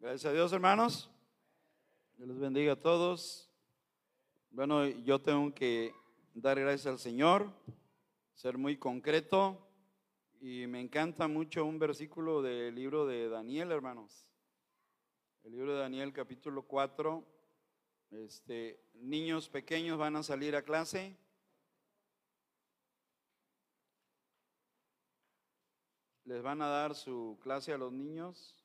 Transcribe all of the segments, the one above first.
Gracias a Dios, hermanos. Dios les bendiga a todos. Bueno, yo tengo que dar gracias al Señor, ser muy concreto. Y me encanta mucho un versículo del libro de Daniel, hermanos. El libro de Daniel, capítulo 4. Este, niños pequeños van a salir a clase. Les van a dar su clase a los niños.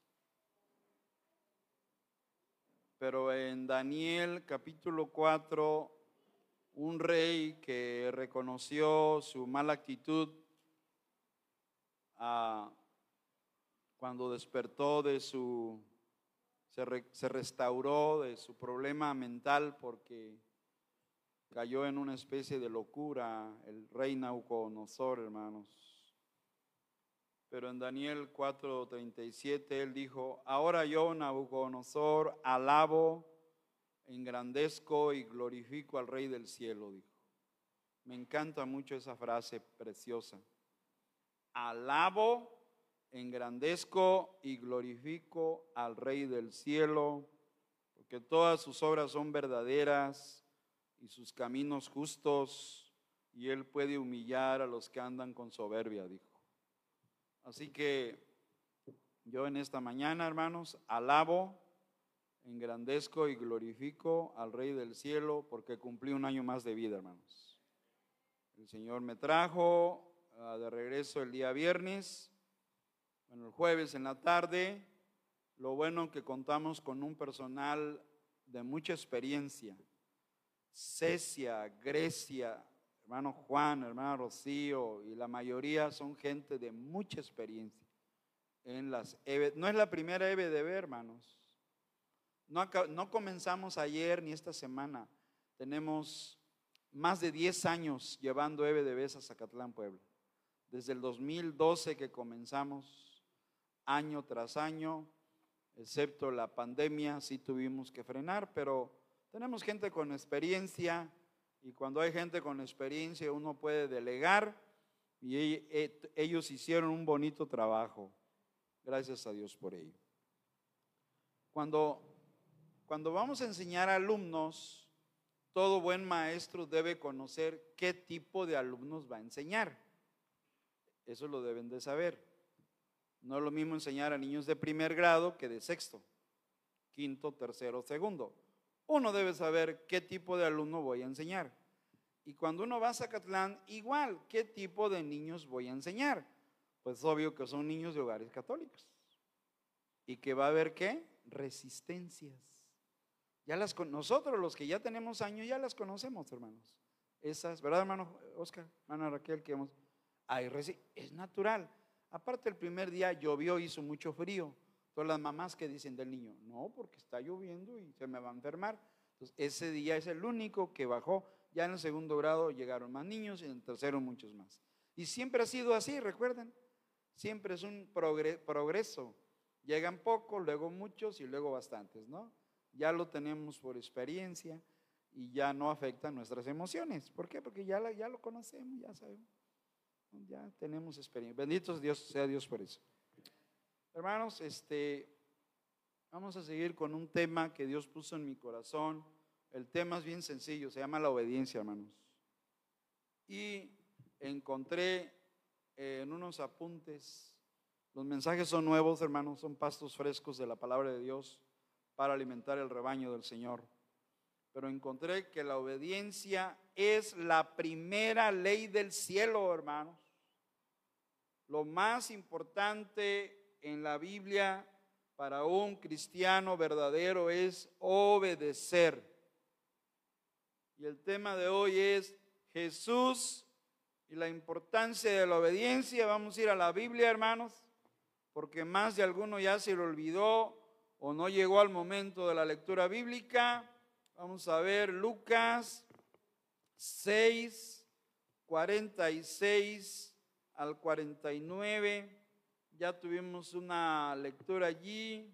Pero en Daniel capítulo 4, un rey que reconoció su mala actitud ah, cuando despertó de su, se, restauró de su problema mental porque cayó en una especie de locura el rey Nauconosor, hermanos. Pero en Daniel 4:37 él dijo, ahora yo, Nabucodonosor, alabo, engrandezco y glorifico al Rey del cielo, dijo. Me encanta mucho esa frase preciosa. Alabo, engrandezco y glorifico al Rey del cielo, porque todas sus obras son verdaderas y sus caminos justos, y él puede humillar a los que andan con soberbia, dijo. Así que yo en esta mañana, hermanos, alabo, engrandezco y glorifico al Rey del Cielo porque cumplí un año más de vida, hermanos. El Señor me trajo ah, de regreso el día viernes, bueno, el jueves en la tarde. Lo bueno que contamos con un personal de mucha experiencia. Cecia, Grecia, hermano Juan, hermano Rocío y la mayoría son gente de mucha experiencia en las No es la primera EBDB, hermanos. No, no comenzamos ayer ni esta semana. Tenemos más de 10 años llevando EBDBs a Zacatlán, Puebla. Desde el 2012 que comenzamos, año tras año, excepto la pandemia, sí tuvimos que frenar, pero tenemos gente con experiencia y cuando hay gente con experiencia, uno puede delegar y e, ellos hicieron un bonito trabajo. Gracias a Dios por ello. Cuando, cuando vamos a enseñar a alumnos, todo buen maestro debe conocer qué tipo de alumnos va a enseñar. Eso lo deben de saber. No es lo mismo enseñar a niños de primer grado que de sexto, quinto, tercero, segundo uno debe saber qué tipo de alumno voy a enseñar. Y cuando uno va a Zacatlán, igual, ¿qué tipo de niños voy a enseñar? Pues obvio que son niños de hogares católicos. Y que va a haber qué? Resistencias. Ya las nosotros los que ya tenemos años ya las conocemos, hermanos. Esas, ¿verdad, hermano Oscar? Hermana Raquel, que hemos hay es natural. Aparte el primer día llovió, hizo mucho frío. Todas las mamás que dicen del niño, no, porque está lloviendo y se me va a enfermar. Entonces, ese día es el único que bajó. Ya en el segundo grado llegaron más niños y en el tercero muchos más. Y siempre ha sido así, recuerden. Siempre es un progreso. Llegan pocos, luego muchos y luego bastantes, ¿no? Ya lo tenemos por experiencia y ya no afecta nuestras emociones. ¿Por qué? Porque ya, ya lo conocemos, ya sabemos. Ya tenemos experiencia. Bendito Dios sea Dios por eso. Hermanos, este, vamos a seguir con un tema que Dios puso en mi corazón. El tema es bien sencillo, se llama la obediencia, hermanos. Y encontré eh, en unos apuntes, los mensajes son nuevos, hermanos, son pastos frescos de la palabra de Dios para alimentar el rebaño del Señor. Pero encontré que la obediencia es la primera ley del cielo, hermanos. Lo más importante en la Biblia para un cristiano verdadero es obedecer. Y el tema de hoy es Jesús y la importancia de la obediencia. Vamos a ir a la Biblia, hermanos, porque más de alguno ya se lo olvidó o no llegó al momento de la lectura bíblica. Vamos a ver Lucas 6, 46 al 49. Ya tuvimos una lectura allí.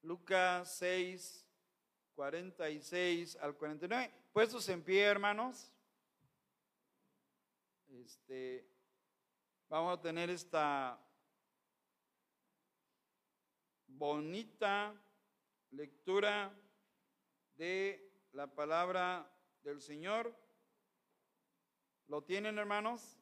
Lucas 6, 46 al 49. Puestos en pie, hermanos. Este, vamos a tener esta bonita lectura de la palabra del Señor. ¿Lo tienen, hermanos?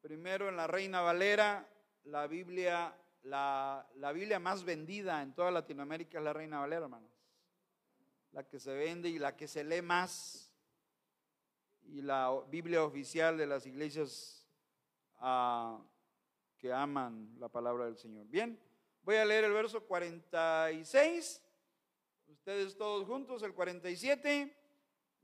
Primero en la Reina Valera, la Biblia, la, Biblia más vendida en toda Latinoamérica es la Reina Valera, hermanos. La que se vende y la que se lee más. Y la Biblia oficial de las iglesias ah, que aman la palabra del Señor. Bien, voy a leer el verso 46 Ustedes todos juntos, el 47,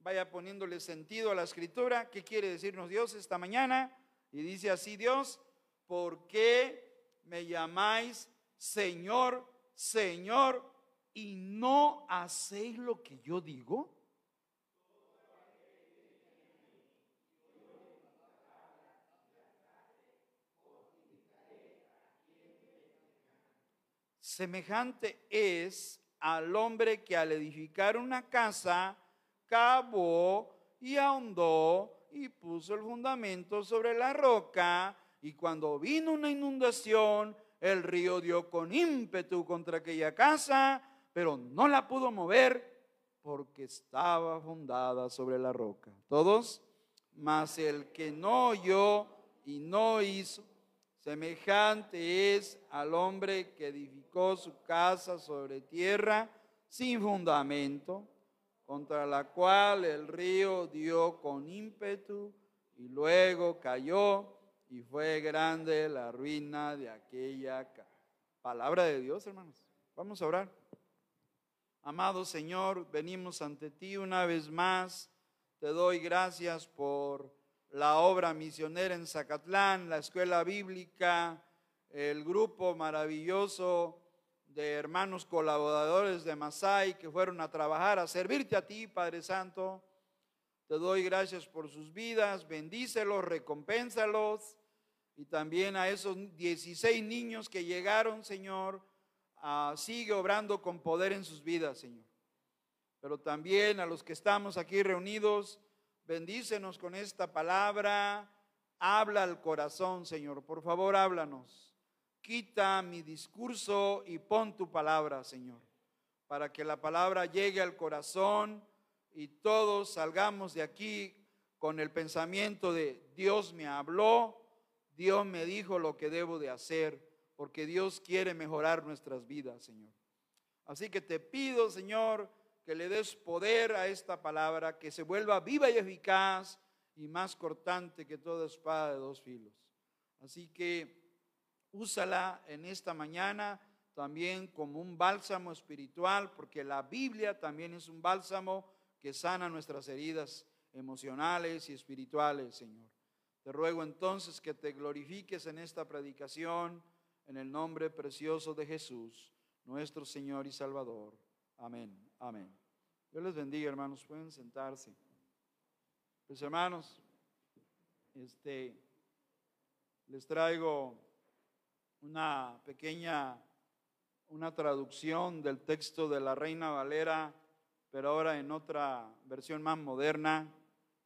vaya poniéndole sentido a la escritura. ¿Qué quiere decirnos Dios esta mañana? Y dice así Dios, ¿por qué me llamáis Señor, Señor, y no hacéis lo que yo digo? Semejante es al hombre que al edificar una casa cavó y ahondó y puso el fundamento sobre la roca y cuando vino una inundación, el río dio con ímpetu contra aquella casa, pero no la pudo mover porque estaba fundada sobre la roca. Todos, mas el que no oyó y no hizo, Semejante es al hombre que edificó su casa sobre tierra sin fundamento, contra la cual el río dio con ímpetu y luego cayó y fue grande la ruina de aquella. Palabra de Dios, hermanos. Vamos a orar. Amado Señor, venimos ante ti una vez más. Te doy gracias por la obra misionera en Zacatlán, la escuela bíblica, el grupo maravilloso de hermanos colaboradores de Masai que fueron a trabajar, a servirte a ti, Padre Santo. Te doy gracias por sus vidas, bendícelos, recompénsalos. Y también a esos 16 niños que llegaron, Señor, sigue obrando con poder en sus vidas, Señor. Pero también a los que estamos aquí reunidos, Bendícenos con esta palabra. Habla al corazón, Señor. Por favor, háblanos. Quita mi discurso y pon tu palabra, Señor, para que la palabra llegue al corazón y todos salgamos de aquí con el pensamiento de Dios me habló, Dios me dijo lo que debo de hacer, porque Dios quiere mejorar nuestras vidas, Señor. Así que te pido, Señor, que le des poder a esta palabra, que se vuelva viva y eficaz y más cortante que toda espada de dos filos. Así que úsala en esta mañana también como un bálsamo espiritual, porque la Biblia también es un bálsamo que sana nuestras heridas emocionales y espirituales, Señor. Te ruego entonces que te glorifiques en esta predicación, en el nombre precioso de Jesús, nuestro Señor y Salvador. Amén. Amén. Dios les bendiga, hermanos. Pueden sentarse. Pues hermanos, este, les traigo una pequeña, una traducción del texto de la Reina Valera, pero ahora en otra versión más moderna.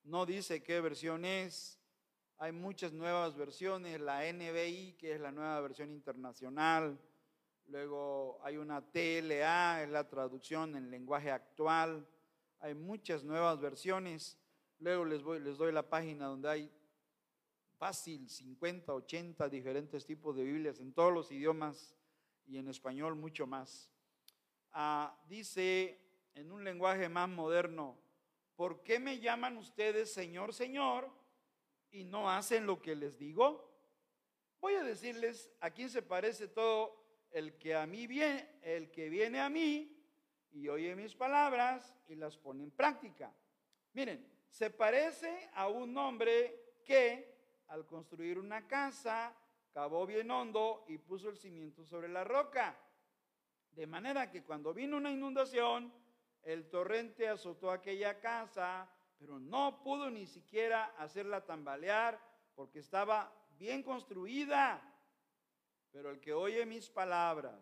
No dice qué versión es. Hay muchas nuevas versiones. La NBI, que es la nueva versión internacional Luego hay una TLA, es la traducción en lenguaje actual. Hay muchas nuevas versiones. Luego les, voy, les doy la página donde hay fácil 50, 80 diferentes tipos de Biblias en todos los idiomas y en español mucho más. Ah, dice en un lenguaje más moderno, ¿por qué me llaman ustedes Señor, Señor y no hacen lo que les digo? Voy a decirles a quién se parece todo el que a mí viene, el que viene a mí y oye mis palabras y las pone en práctica. Miren, se parece a un hombre que al construir una casa cavó bien hondo y puso el cimiento sobre la roca. De manera que cuando vino una inundación, el torrente azotó aquella casa, pero no pudo ni siquiera hacerla tambalear porque estaba bien construida. Pero el que oye mis palabras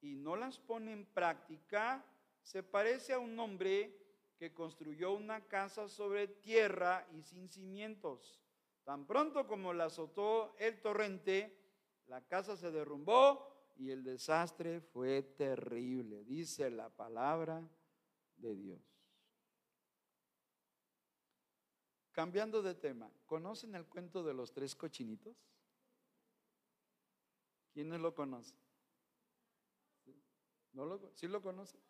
y no las pone en práctica, se parece a un hombre que construyó una casa sobre tierra y sin cimientos. Tan pronto como la azotó el torrente, la casa se derrumbó y el desastre fue terrible, dice la palabra de Dios. Cambiando de tema, ¿conocen el cuento de los tres cochinitos? ¿Quiénes lo conocen? ¿No lo, ¿Sí lo conocen?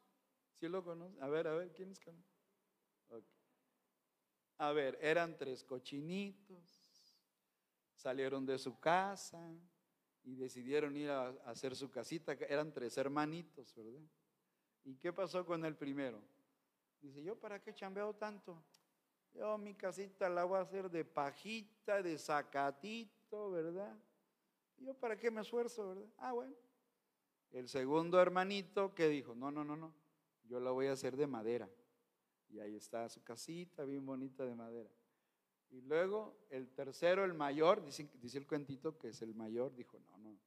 ¿Sí lo conocen? A ver, a ver, ¿quiénes conocen? A ver, eran tres cochinitos, salieron de su casa y decidieron ir a, hacer su casita. Eran tres hermanitos, ¿verdad? ¿Y qué pasó con el primero? Dice, ¿yo para qué chambeo tanto? Yo mi casita la voy a hacer de pajita, de zacatito, ¿verdad? ¿Yo para qué me esfuerzo, verdad? Ah, bueno. El segundo hermanito que dijo, no, no, no, no, yo la voy a hacer de madera. Y ahí está su casita bien bonita de madera. Y luego el tercero, el mayor, dice, el cuentito que es el mayor, dijo, no, no,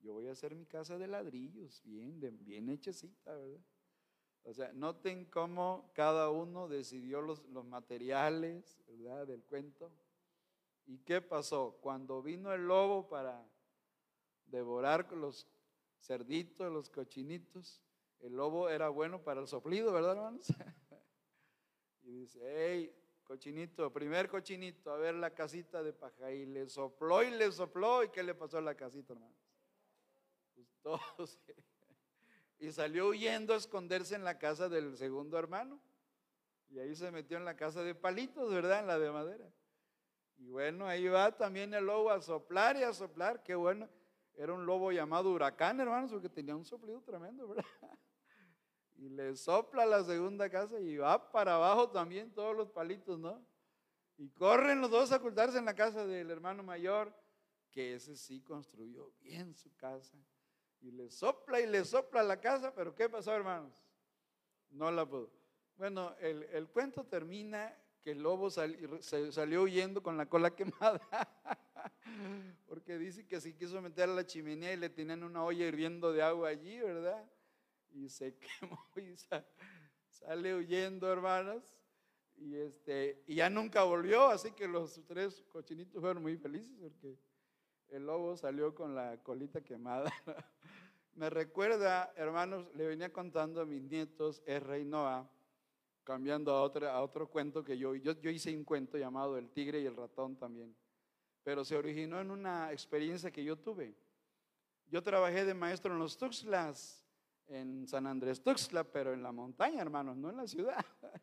yo voy a hacer mi casa de ladrillos, bien, bien hechecita, ¿verdad? O sea, noten cómo cada uno decidió los, los materiales, ¿verdad? Del cuento. ¿Y qué pasó? Cuando vino el lobo para devorar los cerditos, los cochinitos, el lobo era bueno para el soplido, ¿verdad, hermanos? y dice, hey, Cochinito, primer cochinito, a ver la casita de paja. Y le sopló y le sopló. ¿Y qué le pasó a la casita, hermanos? Pues. Y salió huyendo a esconderse en la casa del segundo hermano. Y ahí se metió en la casa de palitos, ¿verdad? En la de madera. Y bueno, ahí va también el lobo a soplar y a soplar. Qué bueno. Era un lobo llamado huracán, hermanos, porque tenía un soplido tremendo, ¿verdad? y le sopla la segunda casa y va para abajo también todos los palitos, ¿no? Y corren los dos a ocultarse en la casa del hermano mayor, que ese sí construyó bien su casa. Y le sopla y le sopla la casa, pero ¿qué pasó, hermanos? No la pudo. Bueno, el, cuento termina que el lobo se salió huyendo con la cola quemada, porque dice que se quiso meter a la chimenea y le tenían una olla hirviendo de agua allí, ¿verdad? Y se quemó y sale huyendo, hermanas. Y, este, y ya nunca volvió, así que los tres cochinitos fueron muy felices porque el lobo salió con la colita quemada. Me recuerda, hermanos, le venía contando a mis nietos R y Noah, cambiando a otro, a otro cuento que yo, yo, yo hice un cuento llamado El tigre y el ratón también, pero se originó en una experiencia que yo tuve. Yo trabajé de maestro en los Tuxtlas en San Andrés Tuxtla, pero en la montaña, hermanos, no en la ciudad.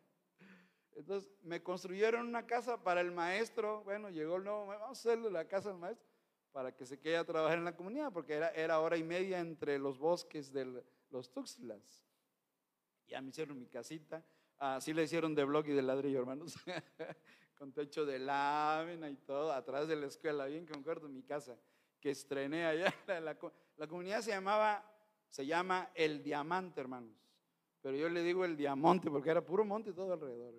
Entonces me construyeron una casa para el maestro. Bueno, llegó el nuevo, vamos a hacerle la casa al maestro para que se quede a trabajar en la comunidad, porque era, era hora y media entre los bosques de los Tuxtlas. Ya me hicieron mi casita. Así le hicieron de bloque y de ladrillo, hermanos. con techo de lámina y todo, atrás de la escuela, bien concuerdo mi casa, que estrené allá. la comunidad se llamaba se llama el diamante, hermanos. Pero yo le digo el diamante porque era puro monte todo alrededor.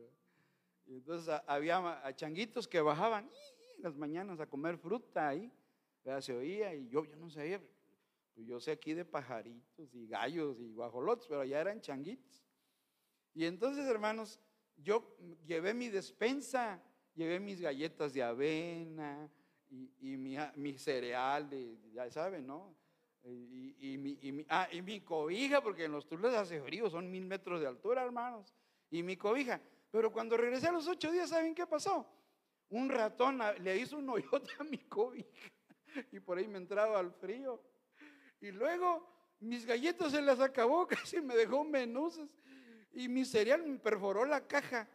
Y entonces había changuitos que bajaban las mañanas a comer fruta ahí. Se oía y yo, yo no sabía. Pues yo sé aquí de pajaritos y gallos y guajolotes, pero allá eran changuitos. Y entonces, hermanos, yo llevé mi despensa, llevé mis galletas de avena y, mi, mi, cereal, de, ya saben, ¿no? Y, mi, y, ah, y, mi, cobija, porque en los tules hace frío, son mil metros de altura, hermanos. Y mi cobija. Pero cuando regresé a los ocho días, ¿saben qué pasó? Un ratón le hizo un hoyote a mi cobija. Y por ahí me entraba al frío. Y luego mis galletas se las acabó, casi me dejó menuzas. Y mi cereal me perforó la caja.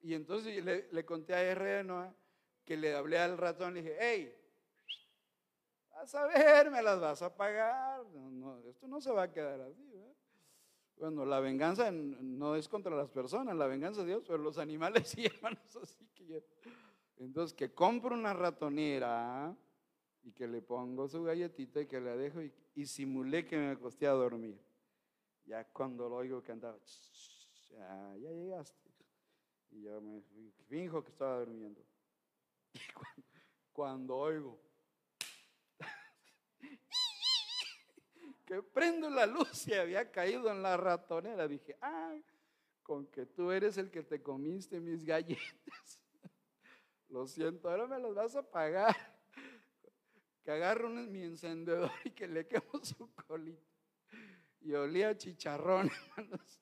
Y entonces le, le conté a R. que le hablé al ratón, le dije, hey, A ver, me las vas a pagar. No, esto no se va a quedar así. Bueno, la venganza no es contra las personas, la venganza de Dios, pero los animales sí, hermanos. Así que entonces, que compro una ratonera y que le pongo su galletita y que la dejo y, simulé que me acosté a dormir. Ya cuando lo oigo andaba, ya, ya llegaste. Y yo me finjo que estaba durmiendo. Cuando oigo, prendo la luz y había caído en la ratonera. Dije, ah, con que tú eres el que te comiste mis galletas. lo siento, ahora me los vas a pagar. Que agarro mi encendedor y que le quemo su colita. Y olía chicharrón, hermanos.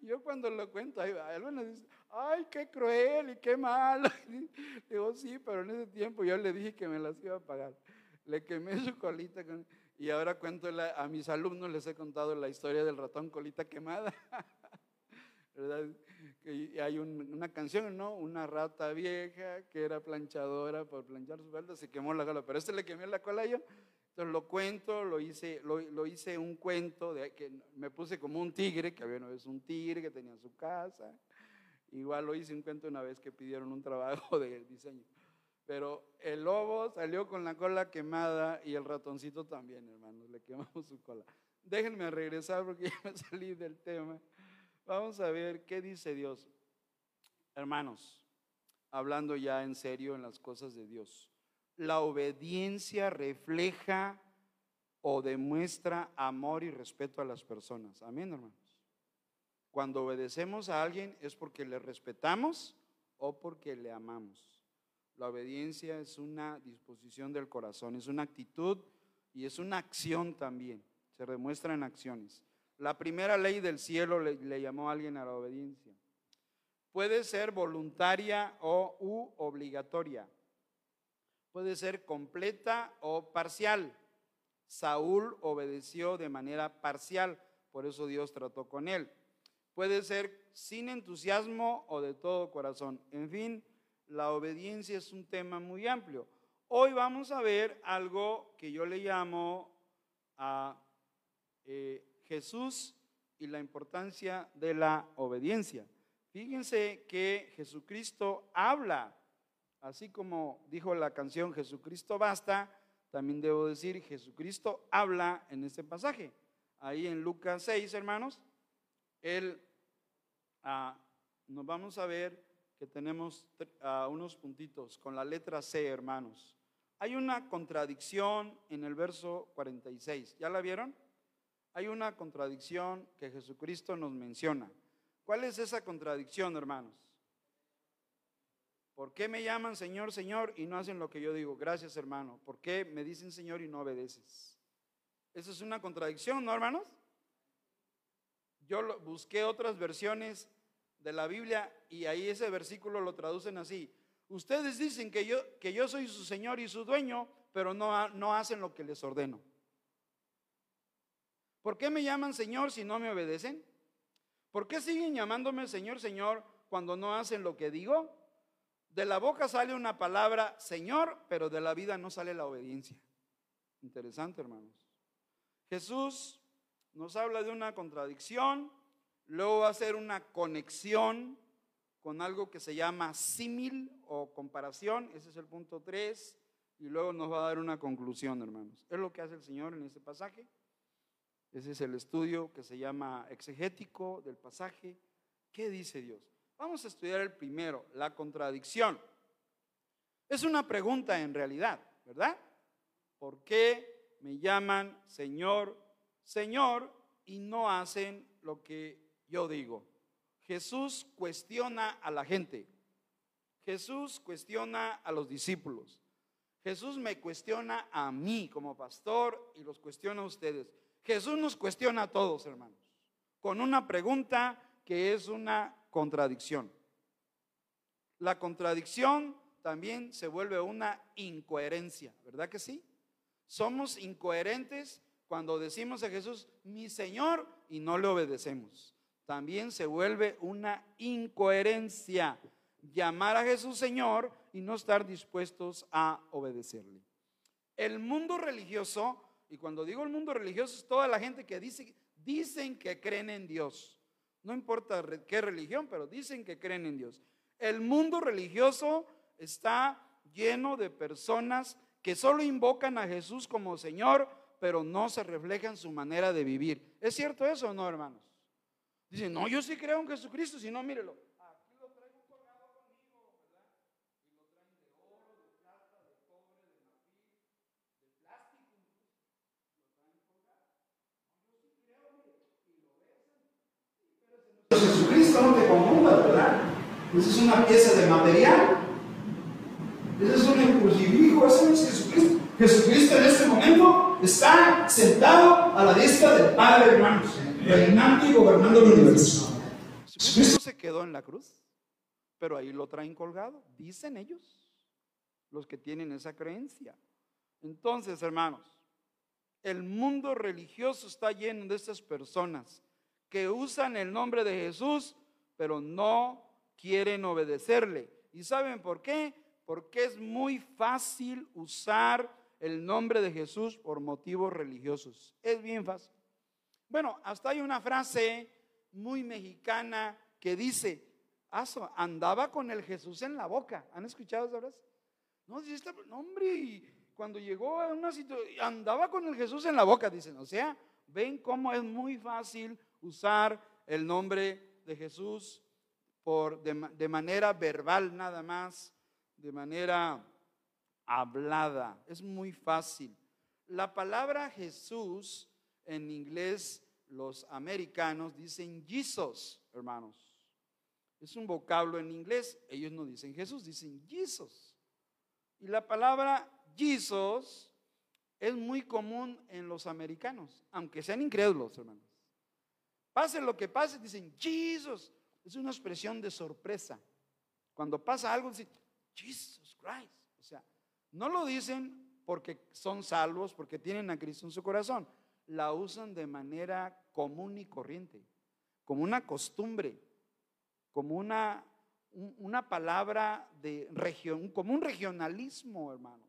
Yo cuando lo cuento, algunos dicen, ay, qué cruel y qué malo. Digo, sí, pero en ese tiempo yo le dije que me las iba a pagar. Le quemé su colita y ahora cuento a mis alumnos, les he contado la historia del ratón colita quemada. ¿Verdad? Que hay una canción, ¿no? Una rata vieja que era planchadora por planchar su falda, se quemó la cola, pero este le quemé la cola yo. Entonces lo cuento, lo hice, lo, hice un cuento de que me puse como un tigre, que había una vez un tigre que tenía su casa. Igual lo hice un cuento una vez que pidieron un trabajo de diseño. Pero el lobo salió con la cola quemada y el ratoncito también, hermanos, le quemamos su cola. Déjenme regresar porque ya me salí del tema. Vamos a ver qué dice Dios. Hermanos, hablando ya en serio en las cosas de Dios, la obediencia refleja o demuestra amor y respeto a las personas. Amén, hermanos. Cuando obedecemos a alguien es porque le respetamos o porque le amamos. La obediencia es una disposición del corazón, es una actitud y es una acción también. Se demuestra en acciones. La primera ley del cielo le, llamó a alguien a la obediencia. Puede ser voluntaria o u obligatoria. Puede ser completa o parcial. Saúl obedeció de manera parcial, por eso Dios trató con él. Puede ser sin entusiasmo o de todo corazón. En fin, la obediencia es un tema muy amplio. Hoy vamos a ver algo que yo le llamo a eh, Jesús y la importancia de la obediencia. Fíjense que Jesucristo habla, así como dijo la canción Jesucristo basta, también debo decir Jesucristo habla en este pasaje. Ahí en Lucas 6, hermanos, él, ah, nos vamos a ver que tenemos unos puntitos con la letra C, hermanos. Hay una contradicción en el verso 46. ¿Ya la vieron? Hay una contradicción que Jesucristo nos menciona. ¿Cuál es esa contradicción, hermanos? ¿Por qué me llaman Señor, Señor y no hacen lo que yo digo? Gracias, hermano. ¿Por qué me dicen Señor y no obedeces? Eso es una contradicción, ¿no, hermanos? Yo busqué otras versiones de la Biblia y ahí ese versículo lo traducen así. Ustedes dicen que yo, que yo soy su Señor y su dueño, pero no, no hacen lo que les ordeno. ¿Por qué me llaman Señor si no me obedecen? ¿Por qué siguen llamándome Señor, Señor cuando no hacen lo que digo? De la boca sale una palabra Señor, pero de la vida no sale la obediencia. Interesante, hermanos. Jesús nos habla de una contradicción Luego va a ser una conexión con algo que se llama símil o comparación. Ese es el punto 3. Y luego nos va a dar una conclusión, hermanos. Es lo que hace el Señor en este pasaje. Ese es el estudio que se llama exegético del pasaje. ¿Qué dice Dios? Vamos a estudiar el primero, la contradicción. Es una pregunta en realidad, ¿verdad? ¿Por qué me llaman Señor, Señor y no hacen lo que yo digo. Jesús cuestiona a la gente. Jesús cuestiona a los discípulos. Jesús me cuestiona a mí como pastor y los cuestiona a ustedes. Jesús nos cuestiona a todos, hermanos, con una pregunta que es una contradicción. La contradicción también se vuelve una incoherencia, ¿verdad que sí? Somos incoherentes cuando decimos a Jesús, mi Señor, y no le obedecemos también se vuelve una incoherencia llamar a Jesús Señor y no estar dispuestos a obedecerle. El mundo religioso, y cuando digo el mundo religioso es toda la gente que dice, dicen que creen en Dios. No importa qué religión, pero dicen que creen en Dios. El mundo religioso está lleno de personas que solo invocan a Jesús como Señor, pero no se refleja en su manera de vivir. ¿Es cierto eso o no, hermanos? Dice, no, yo sí creo en Jesucristo, si no, mírelo. Aquí lo traigo colgado conmigo, ¿verdad? Y lo traen de oro, de plata, de cobre, de marfil, de plástico. Lo traen colgado. Yo sí creo, mire, y lo besan. Pero ese no es Jesucristo, no te confundas, ¿verdad? Esa es una pieza de material. Ese es un crucifijo, ese no es Jesucristo. Jesucristo en este momento está sentado a la diestra del Padre, hermanos, reinando y gobernando el universo. Se quedó en la cruz, pero ahí lo traen colgado, dicen ellos, los que tienen esa creencia. Entonces, hermanos, el mundo religioso está lleno de estas personas que usan el nombre de Jesús, pero no quieren obedecerle. ¿Y saben por qué? Porque es muy fácil usar el nombre de Jesús por motivos religiosos. Es bien fácil. Bueno, hasta hay una frase muy mexicana que dice, andaba con el Jesús en la boca. ¿Han escuchado esa frase? No, dice este hombre, y cuando llegó a una situación, andaba con el Jesús en la boca, dicen. O sea, ven cómo es muy fácil usar el nombre de Jesús por, de, manera verbal nada más, de manera hablada. Es muy fácil. La palabra Jesús en inglés, los americanos dicen Jesus, hermanos. Es un vocablo en inglés. Ellos no dicen Jesús, dicen Jesus. Y la palabra Jesus es muy común en los americanos, aunque sean incrédulos, hermanos. Pase lo que pase, dicen Jesus. Es una expresión de sorpresa. Cuando pasa algo, dicen, Jesus Christ. O sea, no lo dicen porque son salvos, porque tienen a Cristo en su corazón. La usan de manera común y corriente, como una costumbre, como una, una palabra de región, como un regionalismo, hermanos.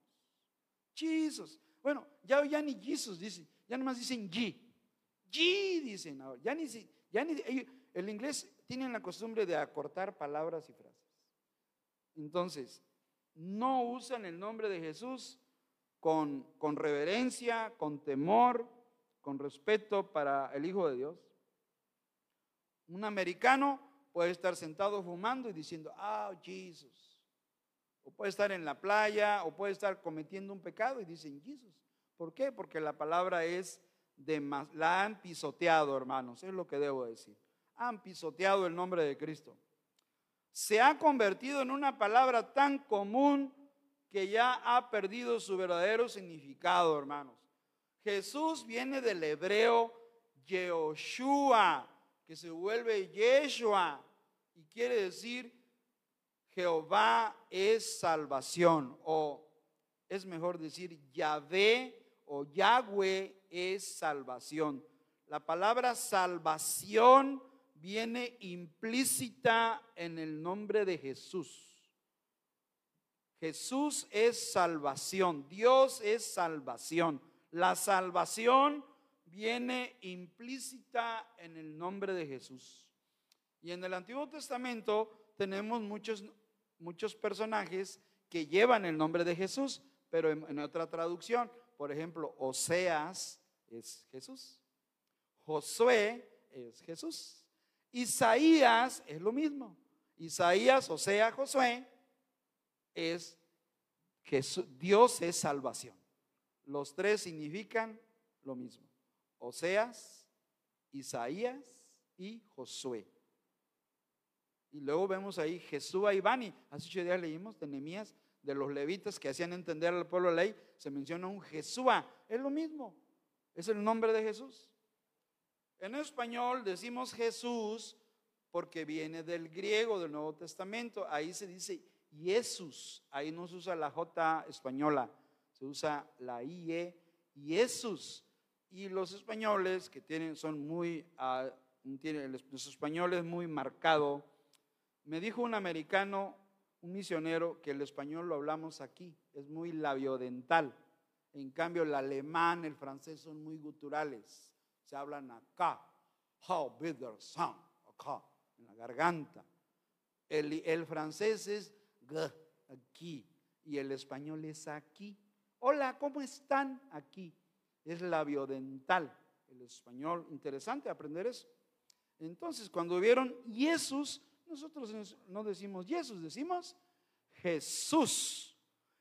Jesus. Bueno, ya, ya ni Jesus dicen, ya nomás dicen G. G dicen ahora. Ya ni, ya ni, el inglés tienen la costumbre de acortar palabras y frases. Entonces, no usan el nombre de Jesús con, con reverencia, con temor, con respeto para el Hijo de Dios. Un americano puede estar sentado fumando y diciendo, ah, Jesús. O puede estar en la playa, o puede estar cometiendo un pecado y dicen, Jesús. ¿Por qué? Porque la palabra es de más, la han pisoteado, hermanos, es lo que debo decir han pisoteado el nombre de Cristo. Se ha convertido en una palabra tan común que ya ha perdido su verdadero significado, hermanos. Jesús viene del hebreo Yehoshua, que se vuelve Yeshua, y quiere decir Jehová es salvación, o es mejor decir Yahvé o Yahweh es salvación. La palabra salvación viene implícita en el nombre de Jesús. Jesús es salvación, Dios es salvación. La salvación viene implícita en el nombre de Jesús. Y en el Antiguo Testamento tenemos muchos, muchos personajes que llevan el nombre de Jesús, pero en, otra traducción, por ejemplo, Oseas es Jesús, Josué es Jesús. Isaías es lo mismo. Isaías, o sea, Josué, es que Dios es salvación. Los tres significan lo mismo. Oseas, Isaías y Josué. Y luego vemos ahí Jesús y Bani. Hace ocho días leímos de Nehemías, de los levitas que hacían entender al pueblo la ley. Se menciona un Jesúa. Es lo mismo. Es el nombre de Jesús. En español decimos Jesús porque viene del griego del Nuevo Testamento. Ahí se dice Jesús. Ahí no se usa la J española, usa la IE, Jesús. Y los españoles que tienen, son muy, uh, tienen, los españoles muy marcado. Me dijo un americano, un misionero, que el español lo hablamos aquí, es muy labiodental. En cambio, el alemán, el francés son muy guturales se hablan acá. How bitter sound, acá, en la garganta. El, el francés es aquí y el español es aquí. Hola, ¿cómo están? Aquí. Es labiodental. El español, interesante aprender eso. Entonces, cuando vieron Jesús, nosotros no decimos Jesús, decimos Jesús.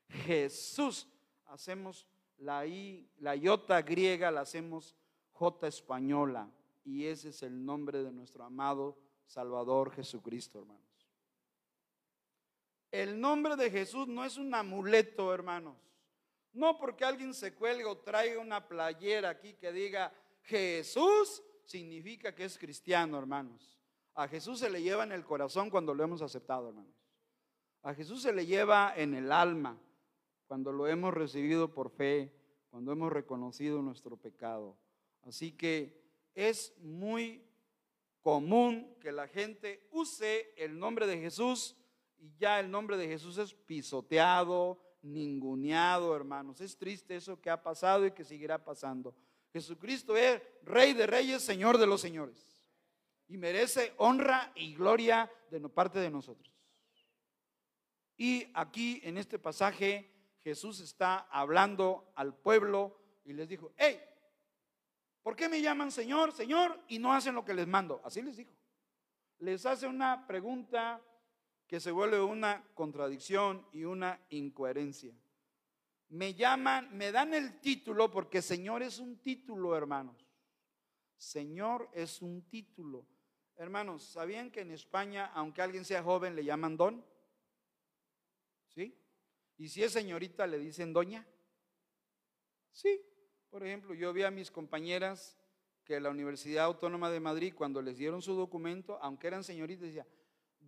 Jesús. Hacemos la I, la iota griega, la hacemos J española. Y ese es el nombre de nuestro amado Salvador Jesucristo, hermanos. El nombre de Jesús no es un amuleto, hermanos. No porque alguien se cuelgue o traiga una playera aquí que diga Jesús, significa que es cristiano, hermanos. A Jesús se le lleva en el corazón cuando lo hemos aceptado, hermanos. A Jesús se le lleva en el alma cuando lo hemos recibido por fe, cuando hemos reconocido nuestro pecado. Así que es muy común que la gente use el nombre de Jesús y ya el nombre de Jesús es pisoteado, ninguneado, hermanos. Es triste eso que ha pasado y que seguirá pasando. Jesucristo es Rey de Reyes, Señor de los Señores. Y merece honra y gloria de parte de nosotros. Y aquí en este pasaje Jesús está hablando al pueblo y les dijo, hey, ¿por qué me llaman Señor, Señor y no hacen lo que les mando? Así les dijo. Les hace una pregunta que se vuelve una contradicción y una incoherencia. Me llaman, me dan el título porque Señor es un título, hermanos. Señor es un título. Hermanos, ¿sabían que en España, aunque alguien sea joven, le llaman don? ¿Sí? Y si es señorita, le dicen doña. Sí. Por ejemplo, yo vi a mis compañeras que la Universidad Autónoma de Madrid, cuando les dieron su documento, aunque eran señoritas, decía,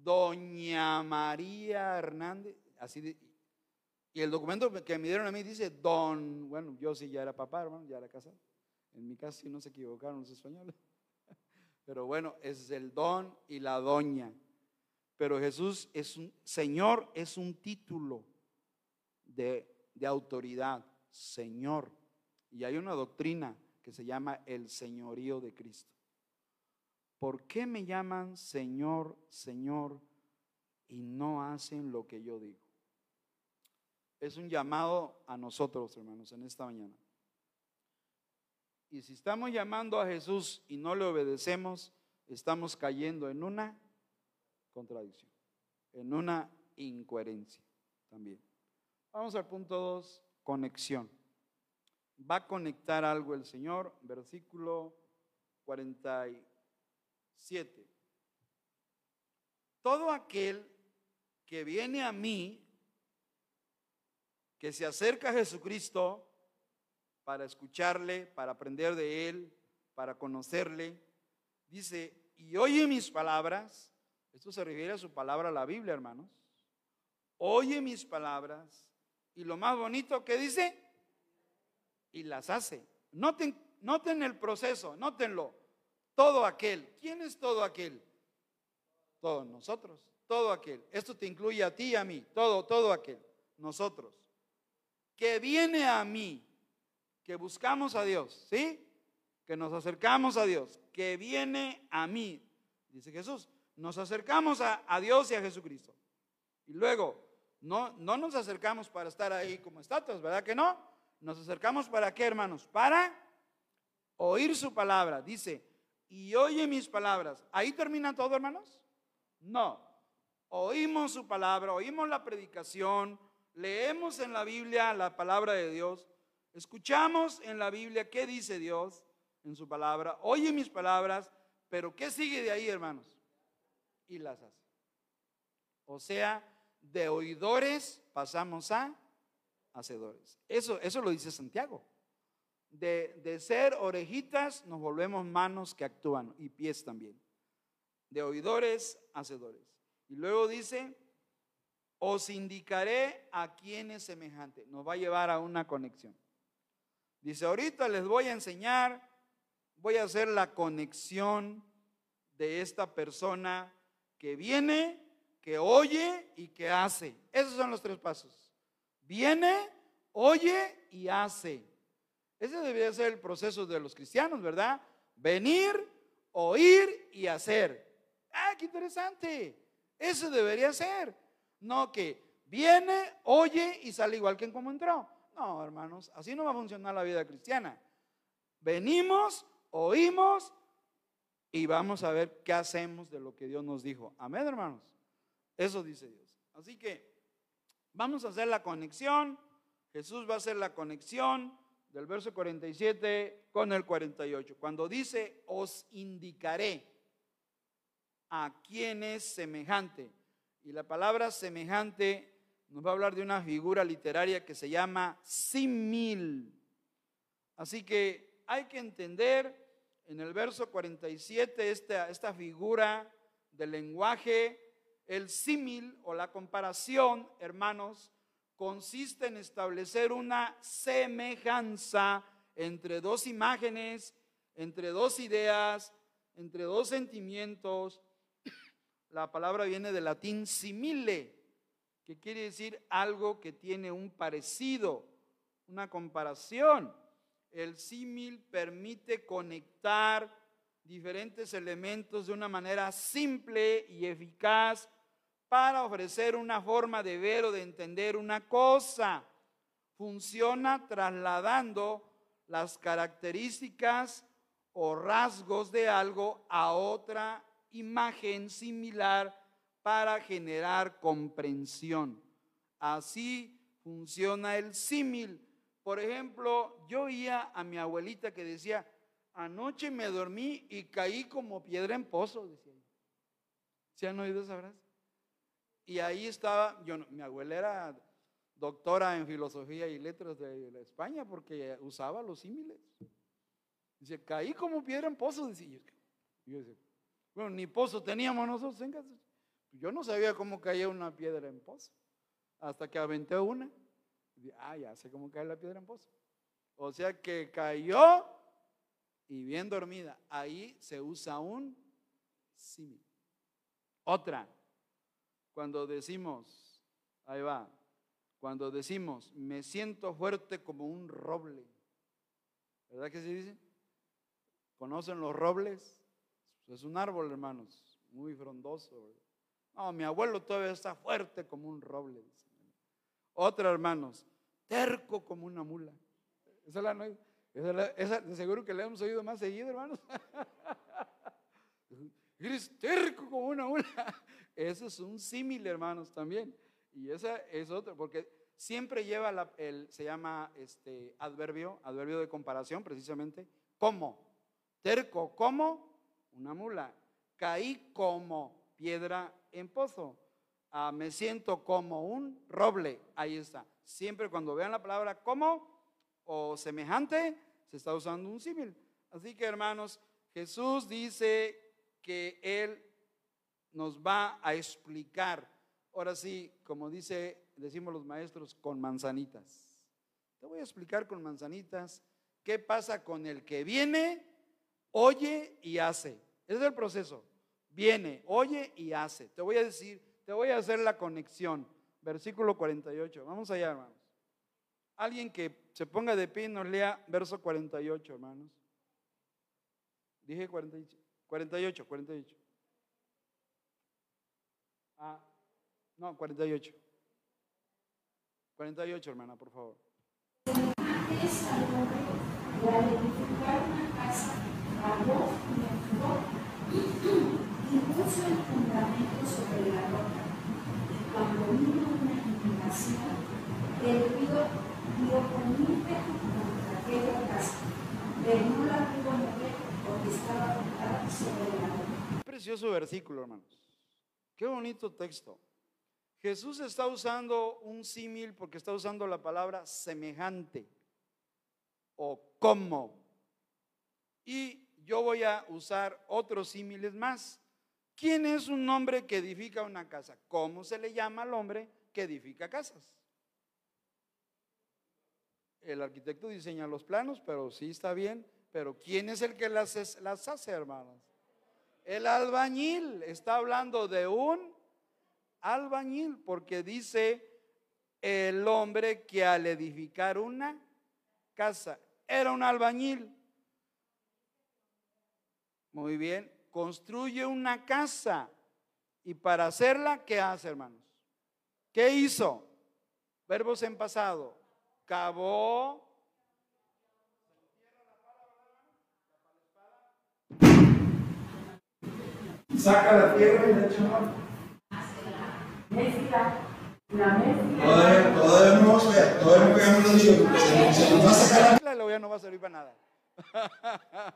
Doña María Hernández, así y el documento que me dieron a mí dice Don, bueno, yo sí ya era papá, hermano, ya era casado. En mi caso sí no se equivocaron los españoles. Pero bueno, es el don y la doña. Pero Jesús es un, Señor es un título de, de autoridad, Señor. Y hay una doctrina que se llama el señorío de Cristo. ¿Por qué me llaman Señor, Señor y no hacen lo que yo digo? Es un llamado a nosotros, hermanos, en esta mañana. Y si estamos llamando a Jesús y no le obedecemos, estamos cayendo en una contradicción, en una incoherencia también. Vamos al punto 2, conexión. Va a conectar algo el Señor, versículo 40. 7. Todo aquel que viene a mí, que se acerca a Jesucristo para escucharle, para aprender de él, para conocerle, dice, y oye mis palabras, esto se refiere a su palabra, la Biblia, hermanos, oye mis palabras, y lo más bonito que dice, y las hace. Noten, noten el proceso, notenlo todo aquel. ¿Quién es todo aquel? Todos nosotros. Todo aquel. Esto te incluye a ti y a mí. Todo, todo aquel. Nosotros. Que viene a mí. Que buscamos a Dios. ¿Sí? Que nos acercamos a Dios. Que viene a mí. Dice Jesús. Nos acercamos a, a Dios y a Jesucristo. Y luego, no, no nos acercamos para estar ahí como estatuas, ¿verdad que no? Nos acercamos para qué, hermanos? Para oír su palabra. Dice, y oye mis palabras. ¿Ahí termina todo, hermanos? No. Oímos su palabra, oímos la predicación, leemos en la Biblia la palabra de Dios, escuchamos en la Biblia qué dice Dios en su palabra, oye mis palabras, pero ¿qué sigue de ahí, hermanos? Y las hace. O sea, de oidores pasamos a hacedores. Eso, eso lo dice Santiago de, ser orejitas nos volvemos manos que actúan y pies también. De oidores, hacedores. Y luego dice, os indicaré a quién es semejante. Nos va a llevar a una conexión. Dice, ahorita les voy a enseñar, voy a hacer la conexión de esta persona que viene, que oye y que hace. Esos son los tres pasos. Viene, oye y hace. Ese debería ser el proceso de los cristianos, ¿verdad? Venir, oír y hacer. Ah, qué interesante. Eso debería ser. No que viene, oye y sale igual que en como entró. No, hermanos, así no va a funcionar la vida cristiana. Venimos, oímos y vamos a ver qué hacemos de lo que Dios nos dijo. Amén, hermanos. Eso dice Dios. Así que vamos a hacer la conexión. Jesús va a hacer la conexión del verso 47 con el 48. Cuando dice, os indicaré a quién es semejante. Y la palabra semejante nos va a hablar de una figura literaria que se llama símil. Así que hay que entender en el verso 47 esta, esta figura del lenguaje, el símil o la comparación, hermanos, consiste en establecer una semejanza entre dos imágenes, entre dos ideas, entre dos sentimientos. La palabra viene del latín simile, que quiere decir algo que tiene un parecido, una comparación. El símil permite conectar diferentes elementos de una manera simple y eficaz para ofrecer una forma de ver o de entender una cosa. Funciona trasladando las características o rasgos de algo a otra imagen similar para generar comprensión. Así funciona el símil. Por ejemplo, yo oía a mi abuelita que decía, anoche me dormí y caí como piedra en pozo. ¿Se han oído esa frase? Y ahí estaba, yo, mi abuela era doctora en filosofía y letras de, España porque usaba los símiles. Dice, caí como piedra en pozo, decía. Yo bueno, ni pozo teníamos nosotros en casa. Yo no sabía cómo caía una piedra en pozo. Hasta que aventé una. Y ah, ya sé cómo cae la piedra en pozo. O sea que cayó y bien dormida. Ahí se usa un símil. Otra, cuando decimos, ahí va, cuando decimos, me siento fuerte como un roble. ¿Verdad que se dice? ¿Conocen los robles? Es un árbol, hermanos, muy frondoso. No, mi abuelo todavía está fuerte como un roble. Otra, hermanos, terco como una mula. Esa la, esa, de seguro que le hemos oído más seguido, hermanos. Eres terco como una mula. Eso es un símil, hermanos, también. Y esa es otra, porque siempre lleva la, el, se llama este adverbio, adverbio de comparación, precisamente, como. Terco como una mula. Caí como piedra en pozo. Ah, me siento como un roble. Ahí está. Siempre cuando vean la palabra como o semejante, se está usando un símil. Así que hermanos, Jesús dice que Él nos va a explicar, ahora sí, como dice, decimos los maestros, con manzanitas. Te voy a explicar con manzanitas qué pasa con el que viene, oye y hace. Ese es el proceso. Viene, oye y hace. Te voy a decir, te voy a hacer la conexión. Versículo 48. Vamos allá, hermanos. Alguien que se ponga de pie y nos lea verso 48, hermanos. Dije 48, 48, 48. Ah, no, 48. 48, hermana, por favor. Y puso el fundamento sobre la roca. Y cuando vino una aquella casa. Precioso versículo, hermanos. Qué bonito texto. Jesús está usando un símil porque está usando la palabra semejante o como. Y yo voy a usar otros símiles más. ¿Quién es un hombre que edifica una casa? ¿Cómo se le llama al hombre que edifica casas? El arquitecto diseña los planos, pero sí está bien. Pero ¿quién es el que las, las hace, hermanos? El albañil está hablando de un albañil porque dice el hombre que al edificar una casa era un albañil. Muy bien, construye una casa y para hacerla, ¿qué hace, hermanos? ¿Qué hizo? Verbos en pasado. Cavó, saca la tierra y la echa. Mezcla. La mezcla. Todavía, todavía no vamos a ver, todavía no pegamos los hijos. Se, se nos va a sacar la. La no va a servir para nada.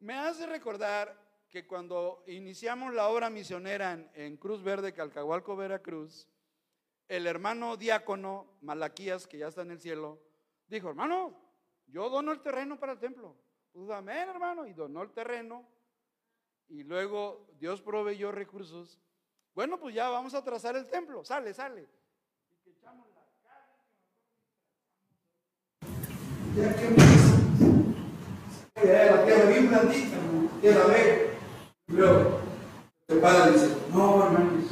me hace recordar que cuando iniciamos la obra misionera en, en Cruz Verde, Calcahualco, Veracruz, el hermano diácono Malaquías, que ya está en el cielo, dijo, hermano, yo dono el terreno para el templo. Pues amén, hermano, y donó el terreno. Y luego Dios proveyó recursos. Bueno, pues ya vamos a trazar el templo. Sale, sale. Y que echamos la Ya que me Ya la tierra bien blandita, tierra verde. Luego, el padre dice, no, hermanos,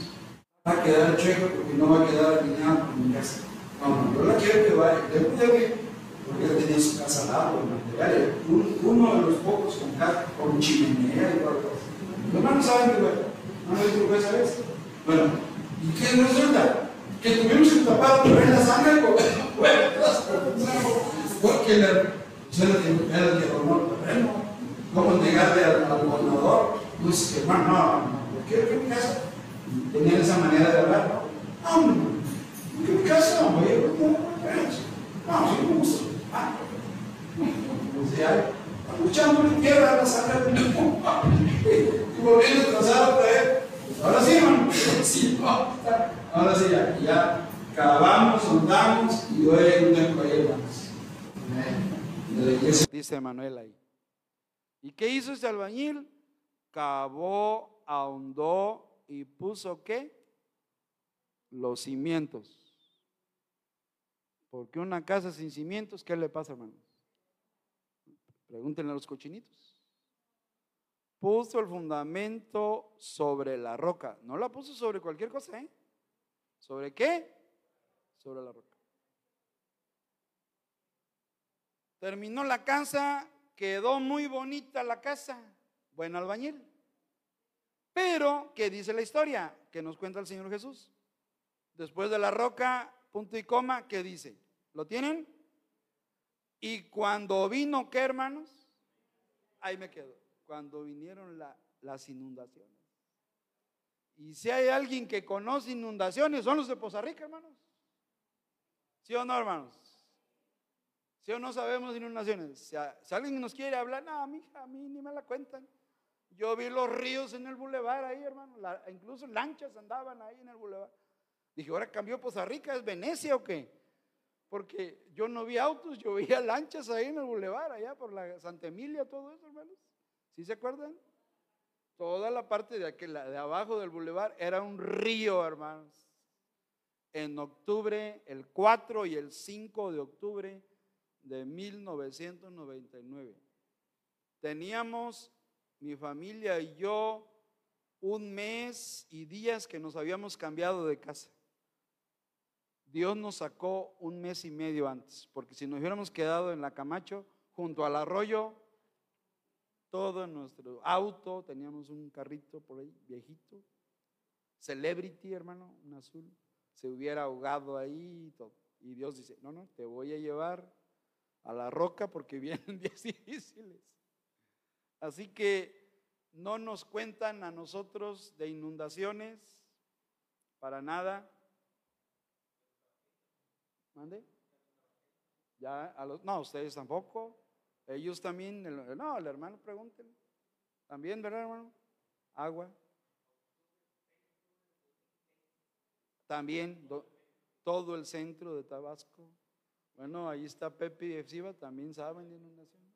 va a quedar chueco porque no va a quedar alineado con mi casa. No, no, la quiero que vaya. Después de que, porque él tenía su casa al lado, material, un- uno de los pocos con, con chimenea y todo. Los hermanos saben que, bueno, no esa vez. Bueno, ¿y qué resulta? Que tuvimos que tapar ahí la sangre con puertas, porque la, se le era el terreno. ¿Cómo negarle al, gobernador? Pues que hermano, no, no, que mi casa. Tenían esa manera de hablar. No, no, no, que mi casa, no, voy a No, sí me gusta. Ah, o sea, escuchándole tierra a la sangre de y volviendo a trazar otra vez. Ahora sí, hermano. Sí, ahora sí, ya, ya cavamos, sondamos y hoy hay un templo ahí, hermanos. Dice Manuel ahí. ¿Y qué hizo este albañil? Cavó, ahondó y puso qué? Los cimientos. Porque una casa sin cimientos, ¿qué le pasa, hermanos? Pregúntenle a los cochinitos. Puso el fundamento sobre la roca. No la puso sobre cualquier cosa, ¿eh? ¿Sobre qué? Sobre la roca. Terminó la casa, quedó muy bonita la casa. Buen albañil. Pero, ¿qué dice la historia? Que nos cuenta el Señor Jesús. Después de la roca, punto y coma, ¿qué dice? ¿Lo tienen? Y cuando vino, ¿qué hermanos? Ahí me quedo. Cuando vinieron la- las inundaciones. Y si hay alguien que conoce inundaciones, son los de Poza Rica, hermanos. ¿Sí o no, hermanos? ¿Sí o no sabemos inundaciones? Si, si alguien nos quiere hablar, no, mija, a mí ni me la cuentan. Yo vi los ríos en el bulevar ahí, hermano. Incluso lanchas andaban ahí en el bulevar. Dije, ahora cambió Poza Rica, ¿es Venecia o qué? Porque yo no vi autos, yo veía lanchas ahí en el bulevar, allá por la Santa Emilia, todo eso, hermanos. ¿Sí se acuerdan? Toda la parte de, aquel, de abajo del bulevar era un río, hermanos. En octubre, el 4 y el 5 de octubre de 1999. Teníamos, mi familia y yo, un mes y días que nos habíamos cambiado de casa. Dios nos sacó un mes y medio antes, porque si nos hubiéramos quedado en la Camacho, junto al arroyo, todo nuestro auto, teníamos un carrito por ahí, viejito, Celebrity, hermano, un azul, se hubiera ahogado ahí y todo. Y Dios dice, no, no, te voy a llevar a la roca porque vienen días difíciles. Así que no nos cuentan a nosotros de inundaciones, para nada. ¿Mande? Ya, a los, no, ustedes tampoco. Ellos también, no, el hermano, pregúntenle. También, ¿verdad, hermano? Agua. También do- todo el centro de Tabasco. Bueno, ahí está Pepe y Efsiva, también saben de inundaciones.